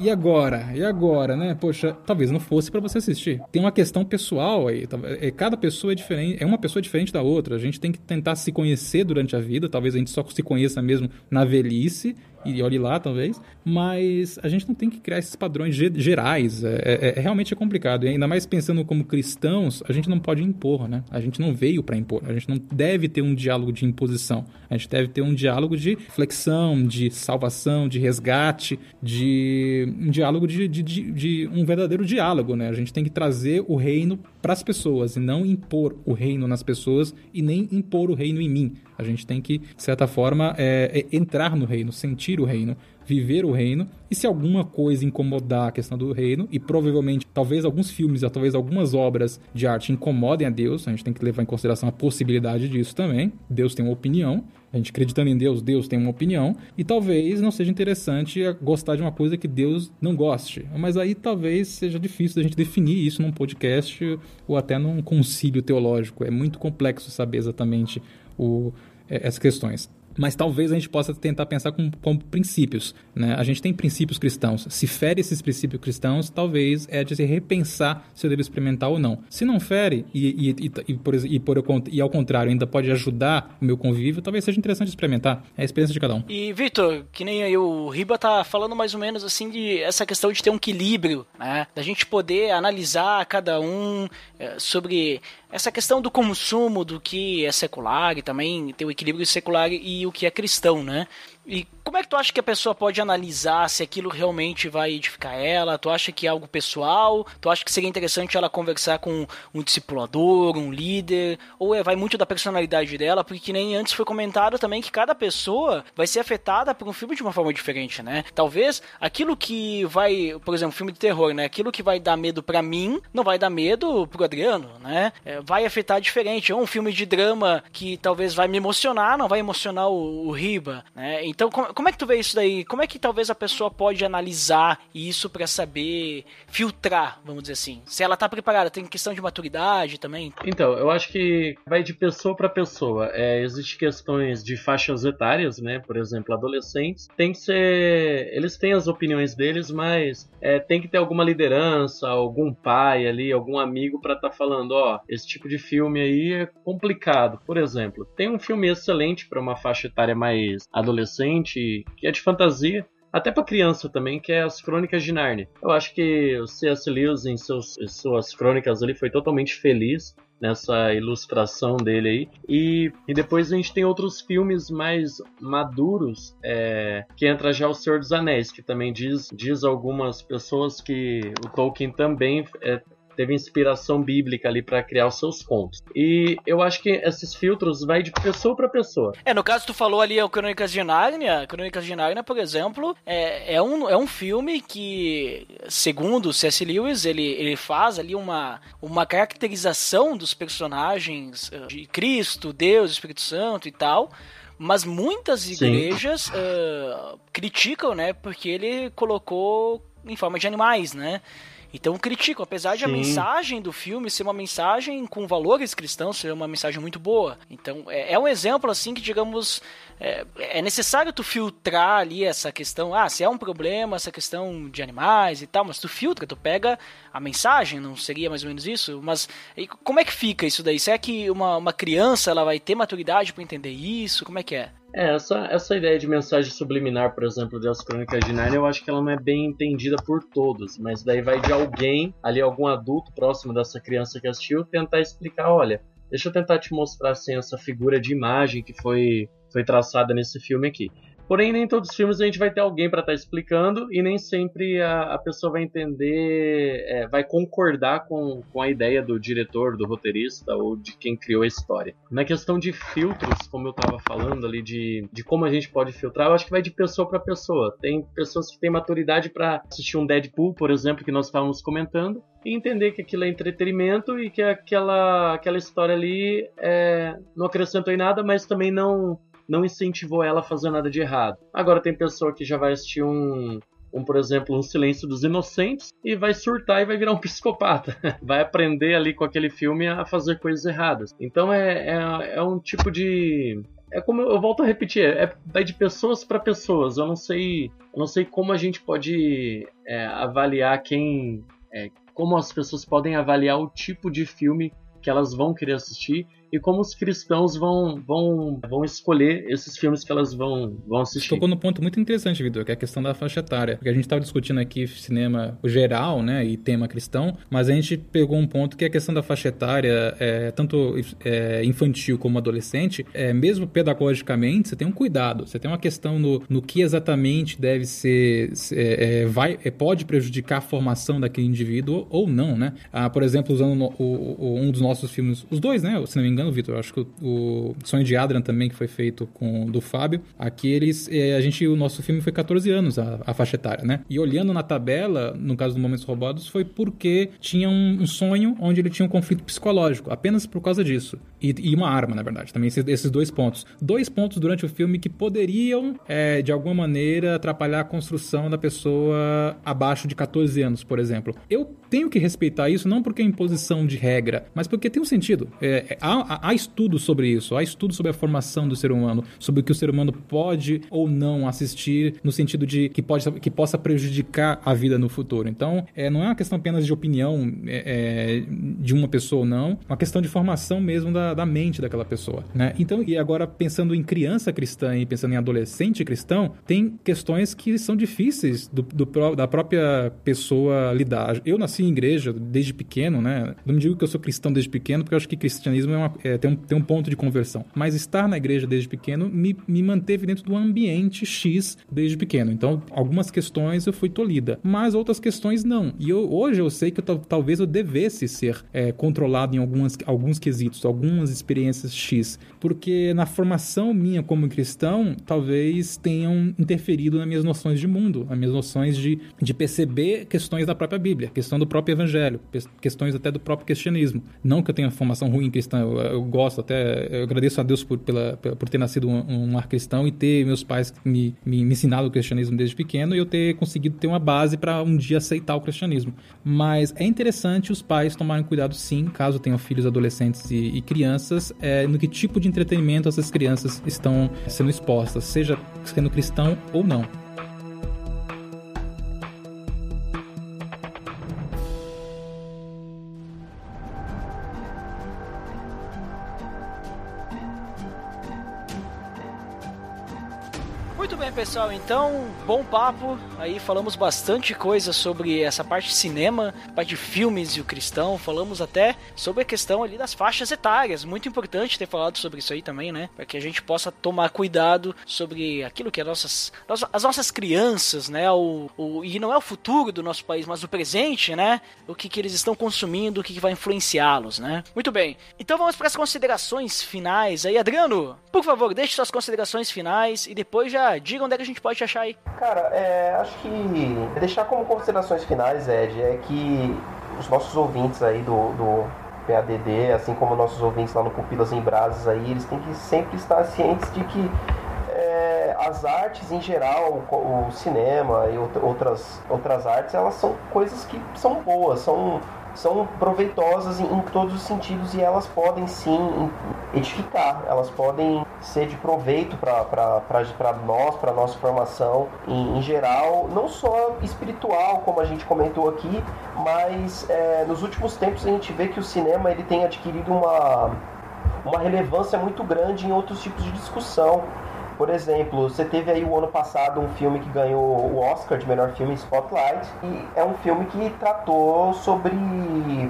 e agora? E agora, né? Poxa, talvez não fosse para você assistir. Tem uma questão pessoal aí. É, cada pessoa é diferente, é uma pessoa diferente da outra. A gente tem que tentar se conhecer durante a vida. Talvez a gente só se conheça mesmo na velhice e olhe lá, talvez, mas a gente não tem que criar esses padrões gerais. É, é, é, realmente é complicado. E ainda mais pensando como cristãos, a gente não pode impor, né? A gente não veio para impor. A gente não deve ter um diálogo de imposição. A gente deve ter um diálogo de flexão, de salvação, de resgate, de um diálogo de, de, de, de um verdadeiro diálogo, né? A gente tem que trazer o reino para as pessoas e não impor o reino nas pessoas e nem impor o reino em mim. A gente tem que, de certa forma, é, é entrar no reino, sentir o reino, viver o reino. E se alguma coisa incomodar a questão do reino, e provavelmente, talvez alguns filmes, ou talvez algumas obras de arte incomodem a Deus, a gente tem que levar em consideração a possibilidade disso também. Deus tem uma opinião. A gente acreditando em Deus, Deus tem uma opinião. E talvez não seja interessante gostar de uma coisa que Deus não goste. Mas aí talvez seja difícil da gente definir isso num podcast ou até num concílio teológico. É muito complexo saber exatamente o, é, essas questões mas talvez a gente possa tentar pensar como, como princípios. Né? A gente tem princípios cristãos. Se fere esses princípios cristãos, talvez é de se repensar se eu devo experimentar ou não. Se não fere, e, e, e, por, e, por, e ao contrário, ainda pode ajudar o meu convívio, talvez seja interessante experimentar. É a experiência de cada um. E, Vitor, que nem aí o Riba tá falando mais ou menos assim de essa questão de ter um equilíbrio, né? Da gente poder analisar cada um é, sobre essa questão do consumo do que é secular e também ter o equilíbrio secular e o que é cristão, né? E como é que tu acha que a pessoa pode analisar se aquilo realmente vai edificar ela? Tu acha que é algo pessoal? Tu acha que seria interessante ela conversar com um discipulador, um líder? Ou é, vai muito da personalidade dela? Porque nem antes foi comentado também que cada pessoa vai ser afetada por um filme de uma forma diferente, né? Talvez aquilo que vai, por exemplo, filme de terror, né? Aquilo que vai dar medo para mim não vai dar medo pro Adriano, né? É, vai afetar diferente. Ou um filme de drama que talvez vai me emocionar, não vai emocionar o, o Riba, né? Então, como, é que tu vê isso daí? Como é que talvez a pessoa pode analisar isso para saber filtrar, vamos dizer assim? Se ela tá preparada, tem questão de maturidade também? Então, eu acho que vai de pessoa para pessoa. É, Existem questões de faixas etárias, né? Por exemplo, adolescentes. Tem que ser. Eles têm as opiniões deles, mas é, tem que ter alguma liderança, algum pai ali, algum amigo para estar tá falando: ó, esse tipo de filme aí é complicado. Por exemplo, tem um filme excelente para uma faixa etária mais adolescente adolescente, que é de fantasia, até para criança também, que é as Crônicas de Narnia. Eu acho que o C.S. Lewis em seus, suas crônicas ali foi totalmente feliz nessa ilustração dele aí. E, e depois a gente tem outros filmes mais maduros, é, que entra já o Senhor dos Anéis, que também diz, diz algumas pessoas que o Tolkien também é, teve inspiração bíblica ali para criar os seus contos. E eu acho que esses filtros vai de pessoa para pessoa. É, no caso tu falou ali o Crônicas de Nárnia, Crônicas de Nárnia, por exemplo, é, é, um, é um filme que, segundo C.S. Lewis, ele, ele faz ali uma, uma caracterização dos personagens eh, de Cristo, Deus, Espírito Santo e tal, mas muitas igrejas uh, criticam, né, porque ele colocou em forma de animais, né? Então critico, apesar de a Sim. mensagem do filme ser uma mensagem com valores cristãos, ser uma mensagem muito boa. Então é, é um exemplo assim que, digamos, é, é necessário tu filtrar ali essa questão, ah, se é um problema, essa questão de animais e tal, mas tu filtra, tu pega a mensagem, não seria mais ou menos isso? Mas como é que fica isso daí? Será que uma, uma criança ela vai ter maturidade para entender isso? Como é que é? É, essa, essa ideia de mensagem subliminar, por exemplo, de As Crônicas de Narnia, eu acho que ela não é bem entendida por todos, mas daí vai de alguém, ali algum adulto próximo dessa criança que assistiu, tentar explicar, olha, deixa eu tentar te mostrar assim, essa figura de imagem que foi, foi traçada nesse filme aqui. Porém, nem todos os filmes a gente vai ter alguém para estar explicando e nem sempre a, a pessoa vai entender, é, vai concordar com, com a ideia do diretor, do roteirista ou de quem criou a história. Na questão de filtros, como eu estava falando ali, de, de como a gente pode filtrar, eu acho que vai de pessoa para pessoa. Tem pessoas que têm maturidade para assistir um Deadpool, por exemplo, que nós estávamos comentando, e entender que aquilo é entretenimento e que aquela, aquela história ali é, não acrescentou em nada, mas também não não incentivou ela a fazer nada de errado. Agora tem pessoa que já vai assistir um, um, por exemplo, um Silêncio dos Inocentes e vai surtar e vai virar um *laughs* psicopata. vai aprender ali com aquele filme a fazer coisas erradas. Então é, é, é um tipo de. É como eu volto a repetir, é, vai de pessoas para pessoas. Eu não sei, eu não sei como a gente pode é, avaliar quem, é, como as pessoas podem avaliar o tipo de filme que elas vão querer assistir e como os cristãos vão, vão, vão escolher esses filmes que elas vão, vão assistir. Tocou no ponto muito interessante, Vitor, que é a questão da faixa etária. Porque a gente estava discutindo aqui cinema geral, né, e tema cristão, mas a gente pegou um ponto que é a questão da faixa etária, é, tanto é, infantil como adolescente, é, mesmo pedagogicamente, você tem um cuidado, você tem uma questão no, no que exatamente deve ser, é, vai, é, pode prejudicar a formação daquele indivíduo ou não, né? Ah, por exemplo, usando o, o, um dos nossos filmes, os dois, né, se não me engano, Vitor. Acho que o, Sonho de Adrian também, que foi feito com do Fábio. Aqui eles. É, a gente, o nosso filme foi 14 anos, a, a, faixa etária, né? E olhando na tabela, no caso do Momentos Roubados, foi porque tinha um, um, sonho onde ele tinha um conflito psicológico, apenas por causa disso. E, e uma arma, na verdade. Também esses, esses, dois pontos. Dois pontos durante o filme que poderiam, é, de alguma maneira, atrapalhar a construção da pessoa abaixo de 14 anos, por exemplo. Eu tenho que respeitar isso, não porque é imposição de regra, mas porque tem um sentido. É, há, há estudos sobre isso, há estudos sobre a formação do ser humano, sobre o que o ser humano pode ou não assistir, no sentido de que, pode, que possa prejudicar a vida no futuro. Então, é, não é uma questão apenas de opinião é, de uma pessoa ou não, é uma questão de formação mesmo da, da mente daquela pessoa. Né? Então, e agora pensando em criança cristã e pensando em adolescente cristão, tem questões que são difíceis do, do, da própria pessoa lidar. Eu nasci em igreja desde pequeno, né? Não me digo que eu sou cristão desde pequeno, porque eu acho que cristianismo é uma, é, tem, um, tem um ponto de conversão. Mas estar na igreja desde pequeno me, me manteve dentro do ambiente X desde pequeno. Então, algumas questões eu fui tolhida, mas outras questões não. E eu, hoje eu sei que eu, talvez eu devesse ser é, controlado em algumas, alguns quesitos, algumas experiências X, porque na formação minha como cristão, talvez tenham interferido nas minhas noções de mundo, nas minhas noções de, de perceber questões da própria Bíblia, questão do próprio Evangelho, questões até do próprio cristianismo. Não que eu tenha formação ruim cristã, eu, eu gosto até, eu agradeço a Deus por, pela, por ter nascido um, um lar cristão e ter meus pais me, me, me ensinaram o cristianismo desde pequeno e eu ter conseguido ter uma base para um dia aceitar o cristianismo. Mas é interessante os pais tomarem cuidado sim, caso tenham filhos adolescentes e, e crianças, é, no que tipo de entretenimento essas crianças estão sendo expostas, seja sendo cristão ou não. Pessoal. Então, bom papo. Aí falamos bastante coisa sobre essa parte de cinema, parte de filmes e o cristão. Falamos até sobre a questão ali das faixas etárias. Muito importante ter falado sobre isso aí também, né? Para que a gente possa tomar cuidado sobre aquilo que as nossas, as nossas crianças, né? O, o, e não é o futuro do nosso país, mas o presente, né? O que, que eles estão consumindo, o que, que vai influenciá-los, né? Muito bem. Então vamos para as considerações finais aí. Adriano, por favor, deixe suas considerações finais e depois já diga onde é que a gente pode te achar aí. Cara, é, acho que deixar como considerações finais, Ed, é que os nossos ouvintes aí do, do PADD, assim como nossos ouvintes lá no Pupilas em Brasas aí, eles têm que sempre estar cientes de que é, as artes em geral, o cinema e outras, outras artes, elas são coisas que são boas, são são proveitosas em, em, todos os sentidos e elas podem sim edificar, elas podem ser de proveito para nós, para nossa formação em, em, geral, não só espiritual, como a gente comentou aqui, mas é, nos últimos tempos a gente vê que o cinema ele tem adquirido uma, uma relevância muito grande em outros tipos de discussão. Por exemplo, você teve aí o ano passado um filme que ganhou o Oscar de melhor filme, Spotlight, e é um filme que tratou sobre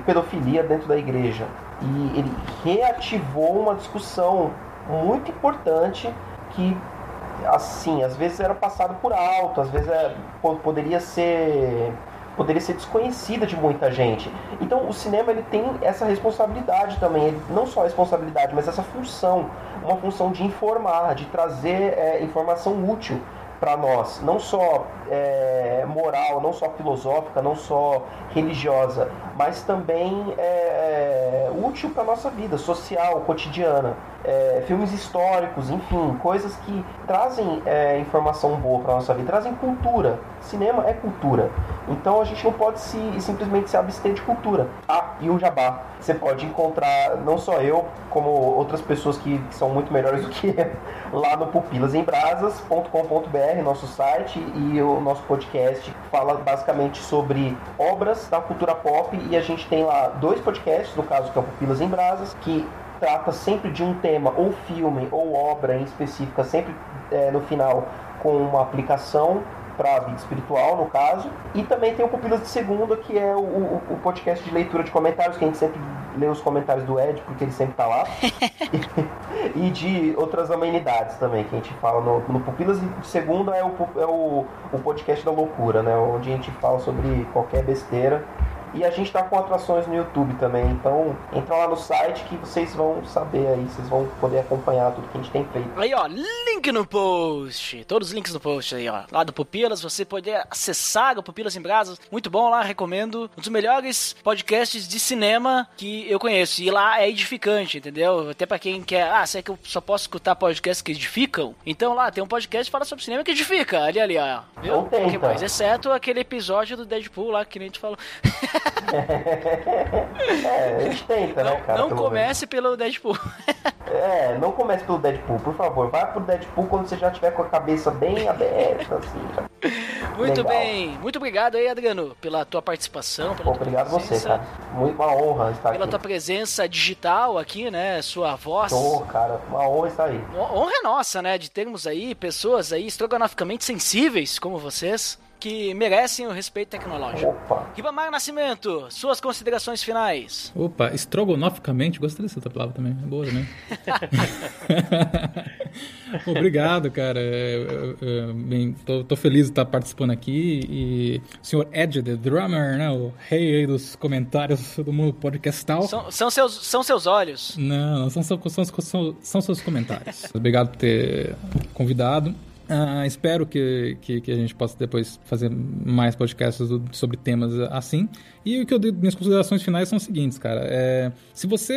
pedofilia dentro da igreja. E ele reativou uma discussão muito importante que assim, às vezes era passado por alto, às vezes é, poderia ser poderia ser desconhecida de muita gente. Então o cinema ele tem essa responsabilidade também, ele, não só a responsabilidade, mas essa função, uma função de informar, de trazer é, informação útil para nós, não só é, moral, não só filosófica, não só religiosa, mas também é, útil para nossa vida social, cotidiana. É, filmes históricos, enfim, coisas que trazem é, informação boa para nossa vida, trazem cultura. Cinema é cultura. Então a gente não pode se, simplesmente se abster de cultura. Ah, e o jabá. Você pode encontrar não só eu, como outras pessoas que, que são muito melhores do que eu, *laughs* lá no pupilasembrasas.com.br, nosso site, e o nosso podcast fala basicamente sobre obras da cultura pop. E a gente tem lá dois podcasts, no caso que é o Pupilas em Brasas, que trata sempre de um tema, ou filme, ou obra em específica, sempre é, no final com uma aplicação para a vida espiritual, no caso. E também tem o Pupilas de Segunda, que é o, o, o, podcast de leitura de comentários, que a gente sempre lê os comentários do Ed, porque ele sempre está lá. *laughs* e, de outras amenidades também, que a gente fala no, no Pupilas de Segunda é, o, é o, o podcast da loucura, né? Onde a gente fala sobre qualquer besteira e a gente tá com atrações no YouTube também. Então entra lá no site que vocês vão saber aí, vocês vão poder acompanhar tudo que a gente tem feito. Aí, ó, link no post. Todos os links no post aí, ó. Lá do Pupilas, você pode acessar o Pupilas em Brasas. Muito bom lá, recomendo. Um dos melhores podcasts de cinema que eu conheço. E lá é edificante, entendeu? Até pra quem quer, ah, será que eu só posso escutar podcasts que edificam? Então lá tem um podcast que fala sobre cinema que edifica. Ali, ali, ó. Viu? Não tem, mais? Exceto aquele episódio do Deadpool lá que nem a gente falou. *laughs* é, a gente tenta, não, né, cara? Não comece menos. pelo Deadpool. é, não comece pelo Deadpool, por favor. Vai pro Deadpool quando você já tiver com a cabeça bem aberta, assim. Muito Legal. bem. Muito obrigado aí, Adriano, pela tua participação. Pela obrigado tua você, cara. Muito uma honra estar pela aqui. Pela tua presença digital aqui, né? Sua voz. Tô, cara. Uma honra estar aí. Honra é nossa, né? De termos aí pessoas aí estrogonoficamente sensíveis como vocês que merecem o respeito tecnológico. Opa! Ribamar Nascimento, suas considerações finais. Opa, estrogonoficamente, gostei dessa palavra também, é boa também. *laughs* Obrigado, cara. Eu, eu, eu, bem, tô, tô, feliz de estar participando aqui e o senhor Ed, the drummer, né, o rei dos comentários do mundo podcastal. São, são, seus, são seus olhos. Não, são, são, são, são seus comentários. Obrigado por ter convidado. Uh, espero que, que, que, a gente possa depois fazer mais podcasts do, sobre temas assim. E o que eu digo, minhas considerações finais são as seguintes, cara. É, se você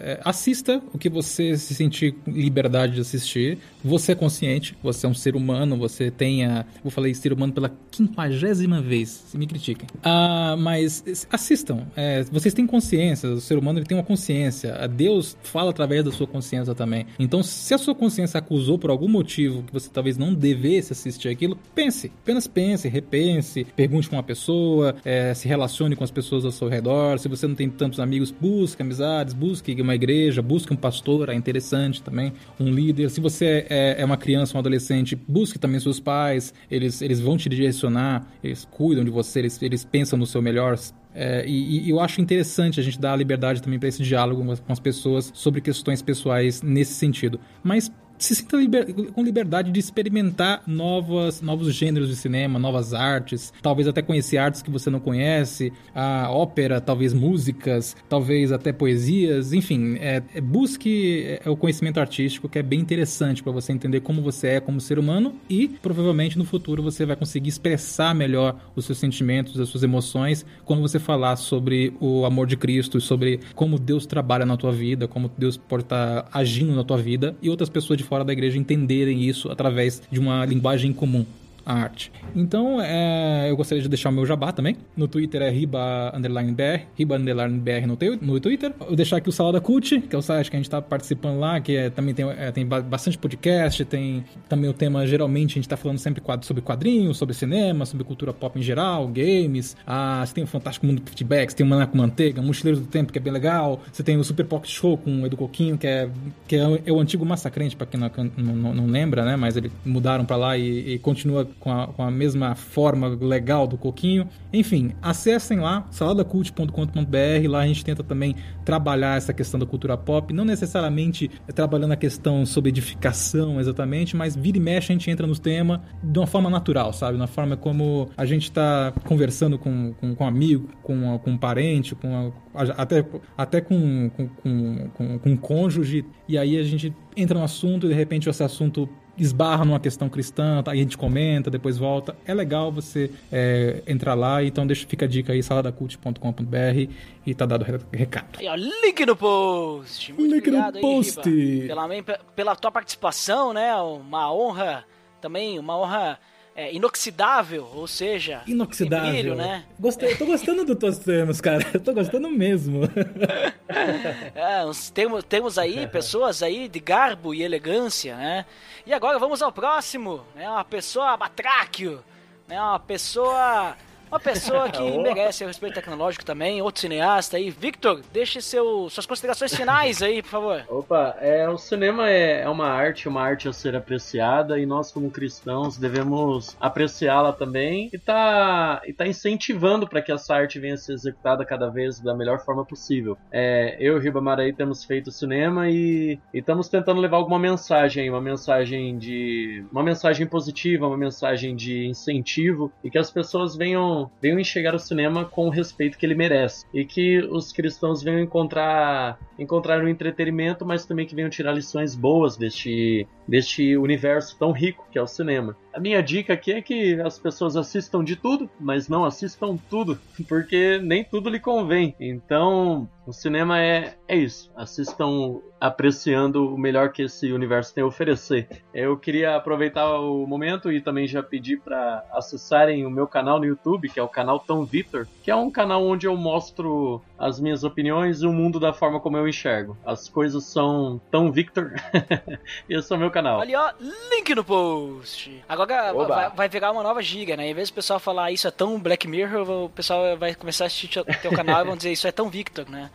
é, assista o que você se sentir liberdade de assistir, você é consciente, você é um ser humano, você tenha. Vou falar ser humano pela quinquagésima vez, se me critiquem. Ah, mas assistam. É, vocês têm consciência, o ser humano ele tem uma consciência. Deus fala através da sua consciência também. Então, se a sua consciência acusou por algum motivo que você talvez não devesse assistir aquilo, pense. Apenas pense, repense, pergunte com uma pessoa, é, se relacione relacione com as pessoas ao seu redor. Se você não tem tantos amigos, busque amizades, busque uma igreja, busque um pastor, é interessante também, um líder. Se você é, é uma criança, um adolescente, busque também seus pais, eles, eles vão te direcionar, eles cuidam de você, eles, eles pensam no seu melhor, é, e, e, eu acho interessante a gente dar a liberdade também para esse diálogo com as, pessoas sobre questões pessoais nesse sentido. Mas se sinta liber, com liberdade de experimentar novas, novos gêneros de cinema, novas artes, talvez até conhecer artes que você não conhece, a ópera, talvez músicas, talvez até poesias, enfim, é, é, busque é, o conhecimento artístico que é bem interessante para você entender como você é como ser humano e provavelmente no futuro você vai conseguir expressar melhor os seus sentimentos, as suas emoções quando você falar sobre o amor de Cristo, sobre como Deus trabalha na tua vida, como Deus pode estar agindo na tua vida e outras pessoas de fora da igreja entenderem isso através de uma linguagem comum arte. Então, é, eu gostaria de deixar o meu jabá também. No Twitter é riba underline br, riba underline br no, no Twitter. Eu vou deixar aqui o Salada Cult, que é o site que a gente está participando lá, que é, também tem, é, tem bastante podcast, tem também o tema, geralmente, a gente está falando sempre sobre quadrinhos, sobre cinema, sobre cultura pop em geral, games. Ah, você tem o Fantástico Mundo Feedbacks, tem o Maná com Manteiga, Mochileiros do Tempo, que é bem legal. Você tem o Super Pocket Show com o Edu Coquinho, que é, que é, o, é o antigo Massacrente, para quem não, não, não, lembra, né? Mas eles mudaram para lá e, e continua com a, com a mesma forma legal do Coquinho. Enfim, acessem lá, saladacult.com.br. Lá a gente tenta também trabalhar essa questão da cultura pop, não necessariamente trabalhando a questão sobre edificação exatamente, mas vira e mexe a gente entra nos temas de uma forma natural, sabe? Na forma como a gente está conversando com, com, com um amigo, com, com um parente, com até, até com, com, com, com, com um cônjuge, e aí a gente entra no assunto e de repente esse assunto esbarra numa questão cristã, tá? aí a gente comenta, depois volta. É legal você é, entrar lá, então deixa, fica a dica aí, saladacult.com.br e tá dado o recado. Aí, ó, link no post. Muito link obrigado no post. Aí, pela, pela tua participação, né? Uma honra também, uma honra é, inoxidável, ou seja, inoxidável. Brilho, né? Gostei, tô gostando dos teus termos, cara. Eu tô gostando mesmo. *laughs* é, temos, temos aí *laughs* pessoas aí de garbo e elegância, né? E agora vamos ao próximo, né? Uma pessoa batráquio, né? Uma pessoa uma pessoa que *laughs* merece o respeito tecnológico também, outro cineasta aí. Victor, deixe seu, suas considerações finais aí, por favor. Opa, é, o cinema é, é uma arte, uma arte a ser apreciada e nós, como cristãos, devemos apreciá-la também e tá, e tá incentivando para que essa arte venha a ser executada cada vez da melhor forma possível. É, eu e o Ribamaraí temos feito cinema e, e estamos tentando levar alguma mensagem, uma mensagem de. uma mensagem positiva, uma mensagem de incentivo e que as pessoas venham venham, enxergar o cinema com o respeito que ele merece. E que os cristãos venham encontrar, encontrar um entretenimento, mas também que venham tirar lições boas deste, deste universo tão rico que é o cinema. A minha dica aqui é que as pessoas assistam de tudo, mas não assistam tudo, *laughs* porque nem tudo lhe convém. Então, o cinema é, é isso. Assistam apreciando o melhor que esse universo tem a oferecer. Eu queria aproveitar o momento e também já pedir para acessarem o meu canal no YouTube, que é o canal Tão Vitor, que é um canal onde eu mostro as minhas opiniões e o mundo da forma como eu enxergo. As coisas são tão Victor. *laughs* esse é o meu canal. Ali, ó, link no post. Agora vai, vai, virar uma nova giga, né? Em vez do pessoal falar ah, isso é tão Black Mirror, o pessoal vai começar a assistir teu canal e vão dizer isso é tão Victor, né?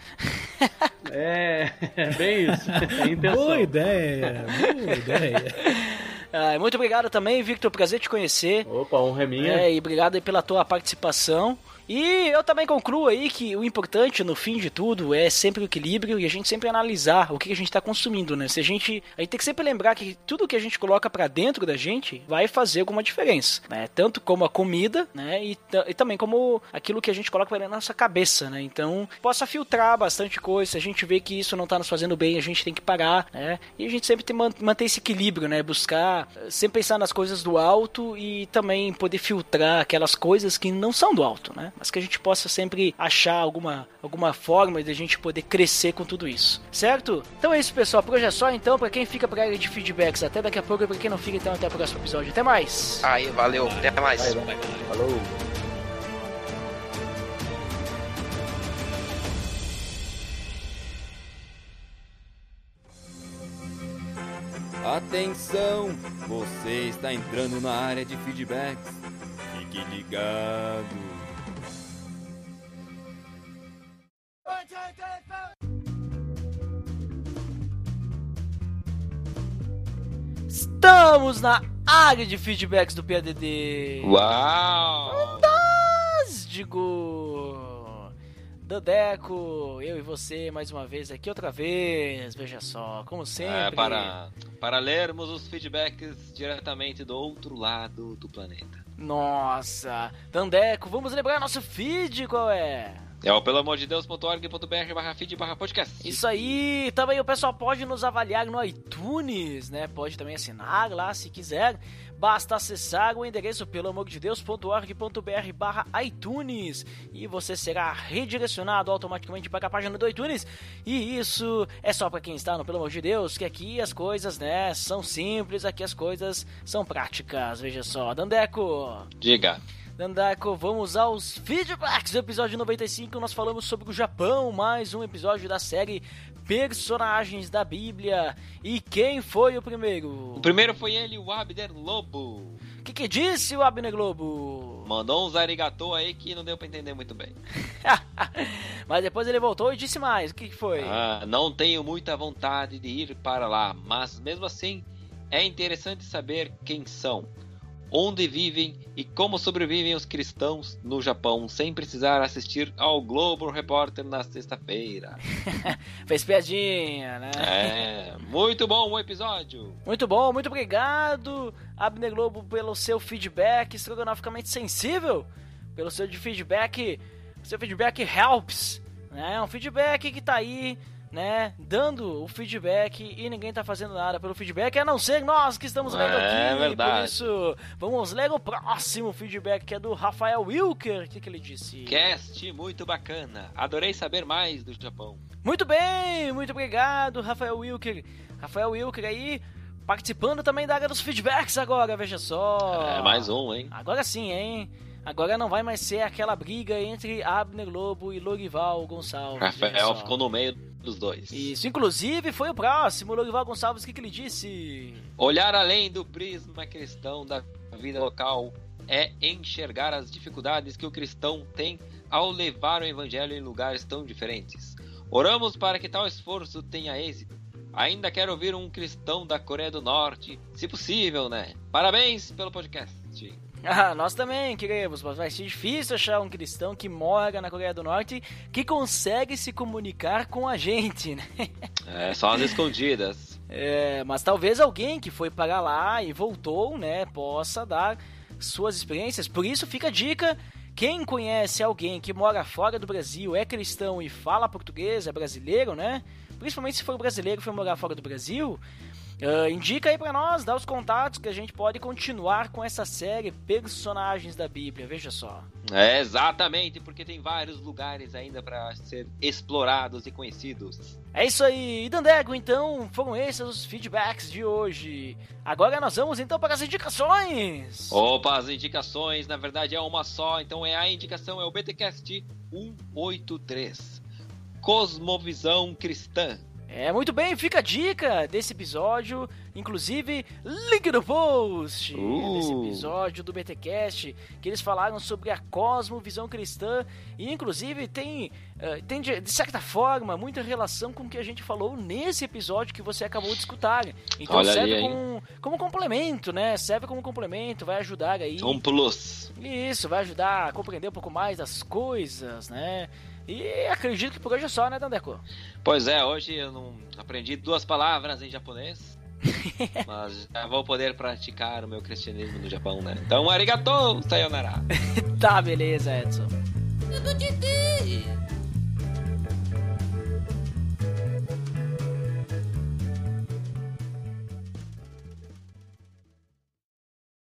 é, *laughs* é bem isso. *laughs* É boa ideia, boa ideia. *laughs* Ah, muito obrigado também, Victor. Prazer te conhecer. Opa, honra é minha. É, e obrigado pela tua participação. E eu também concluo aí que o importante no fim de tudo é sempre o equilíbrio e a gente sempre analisar o que a gente está consumindo, né? Se a gente, a gente tem que sempre lembrar que tudo que a gente coloca para dentro da gente vai fazer alguma diferença, né? Tanto como a comida, né? E, e também como aquilo que a gente coloca para nossa cabeça, né? Então, possa filtrar bastante coisa. Se a gente vê que isso não está nos fazendo bem, a gente tem que parar, né? E a gente sempre tem manter esse equilíbrio, né? Buscar sempre pensar nas coisas do alto e também poder filtrar aquelas coisas que não são do alto, né? Mas que a gente possa sempre achar alguma, alguma forma de a gente poder crescer com tudo isso, certo? Então é isso, pessoal. Por hoje é só, então. Para quem fica pra área de feedbacks, até daqui a pouco. E pra quem não fica, então, até o próximo episódio. Até mais. Aí, valeu. Até mais. Vai, vai. Falou. Atenção! Você está entrando na área de feedbacks. Fique ligado. Estamos na área de feedbacks do PADD. Uau! Fantástico! Dodeco, eu e você mais uma vez aqui outra vez, veja só, como sempre. É, para, para lermos os feedbacks diretamente do outro lado do planeta. Nossa! Dandeco, vamos lembrar nosso feed qual é? É o pelo amor de Deus.org.br barra feed barra podcast. Isso aí, também o pessoal pode nos avaliar no iTunes, né? Pode também assinar lá se quiser. Basta acessar o endereço pelo amor de Deus.org.br barra iTunes e você será redirecionado automaticamente para a página do iTunes. E isso é só para quem está no Pelo amor de Deus, que aqui as coisas, né, são simples, aqui as coisas são práticas. Veja só, Dandeco. Diga. Dandaco, vamos aos feedbacks do episódio 95. Nós falamos sobre o Japão, mais um episódio da série Personagens da Bíblia. E quem foi o primeiro? O primeiro foi ele, o Abner Lobo. O que, que disse o Abner Lobo? Mandou uns arigatô aí que não deu pra entender muito bem. *laughs* Mas depois ele voltou e disse mais. O que, que foi? Ah, não tenho muita vontade de ir para lá, mas mesmo assim é interessante saber quem são onde vivem e como sobrevivem os cristãos no Japão sem precisar assistir ao Globo Repórter na sexta-feira. *laughs* Fez piadinha, né? É, muito bom o episódio. Muito bom, muito obrigado, Abner Globo, pelo seu feedback estrogonoficamente sensível, pelo seu feedback, seu feedback helps, né? Um feedback que tá aí né, dando o feedback e ninguém tá fazendo nada pelo feedback, a não ser nós que estamos lendo é, aqui. Verdade. Por isso, vamos ler o próximo feedback que é do Rafael Wilker. O que, que ele disse? Cast muito bacana. Adorei saber mais do Japão. Muito bem, muito obrigado, Rafael Wilker. Rafael Wilker aí participando também da área dos feedbacks agora, veja só. É, mais um, hein? Agora sim, hein? Agora não vai mais ser aquela briga entre Abner Lobo e Lorival Gonçalves. Rafael ficou no meio dos dois. Isso, inclusive foi o próximo, Lorival Gonçalves, o que, que ele disse? Olhar além do prisma cristão da vida local é enxergar as dificuldades que o cristão tem ao levar o evangelho em lugares tão diferentes. Oramos para que tal esforço tenha êxito. Ainda quero ouvir um cristão da Coreia do Norte, se possível, né? Parabéns pelo podcast. Ah, nós também queremos, mas vai ser difícil achar um cristão que mora na Coreia do Norte que consegue se comunicar com a gente, né? É, só as escondidas. É, mas talvez alguém que foi para lá e voltou, né, possa dar suas experiências. Por isso fica a dica quem conhece alguém que mora fora do Brasil, é cristão e fala português, é brasileiro, né? Principalmente se for brasileiro e for morar fora do Brasil, Uh, indica aí para nós, dá os contatos que a gente pode continuar com essa série Personagens da Bíblia, veja só. É, exatamente, porque tem vários lugares ainda para ser explorados e conhecidos. É isso aí, e Dandego, então foram esses os feedbacks de hoje. Agora nós vamos então para as indicações. Opa, as indicações, na verdade é uma só, então é a indicação, é o BTcast 183. Cosmovisão Cristã. É, muito bem, fica a dica desse episódio, inclusive link no post uh. desse episódio do BTcast, que eles falaram sobre a cosmovisão cristã e inclusive tem, uh, tem de, de, certa forma muita relação com o que a gente falou nesse episódio que você acabou de escutar. Então Olha serve aí, como, como complemento, né? Serve como complemento, vai ajudar aí. Um plus. Isso, vai ajudar a compreender um pouco mais das coisas, né? E acredito que por hoje é só, né, Dandeco? Pois é, hoje eu não aprendi duas palavras em japonês. *laughs* mas já vou poder praticar o meu cristianismo no Japão, né? Então, arigato, sayonara. tá, beleza, Edson.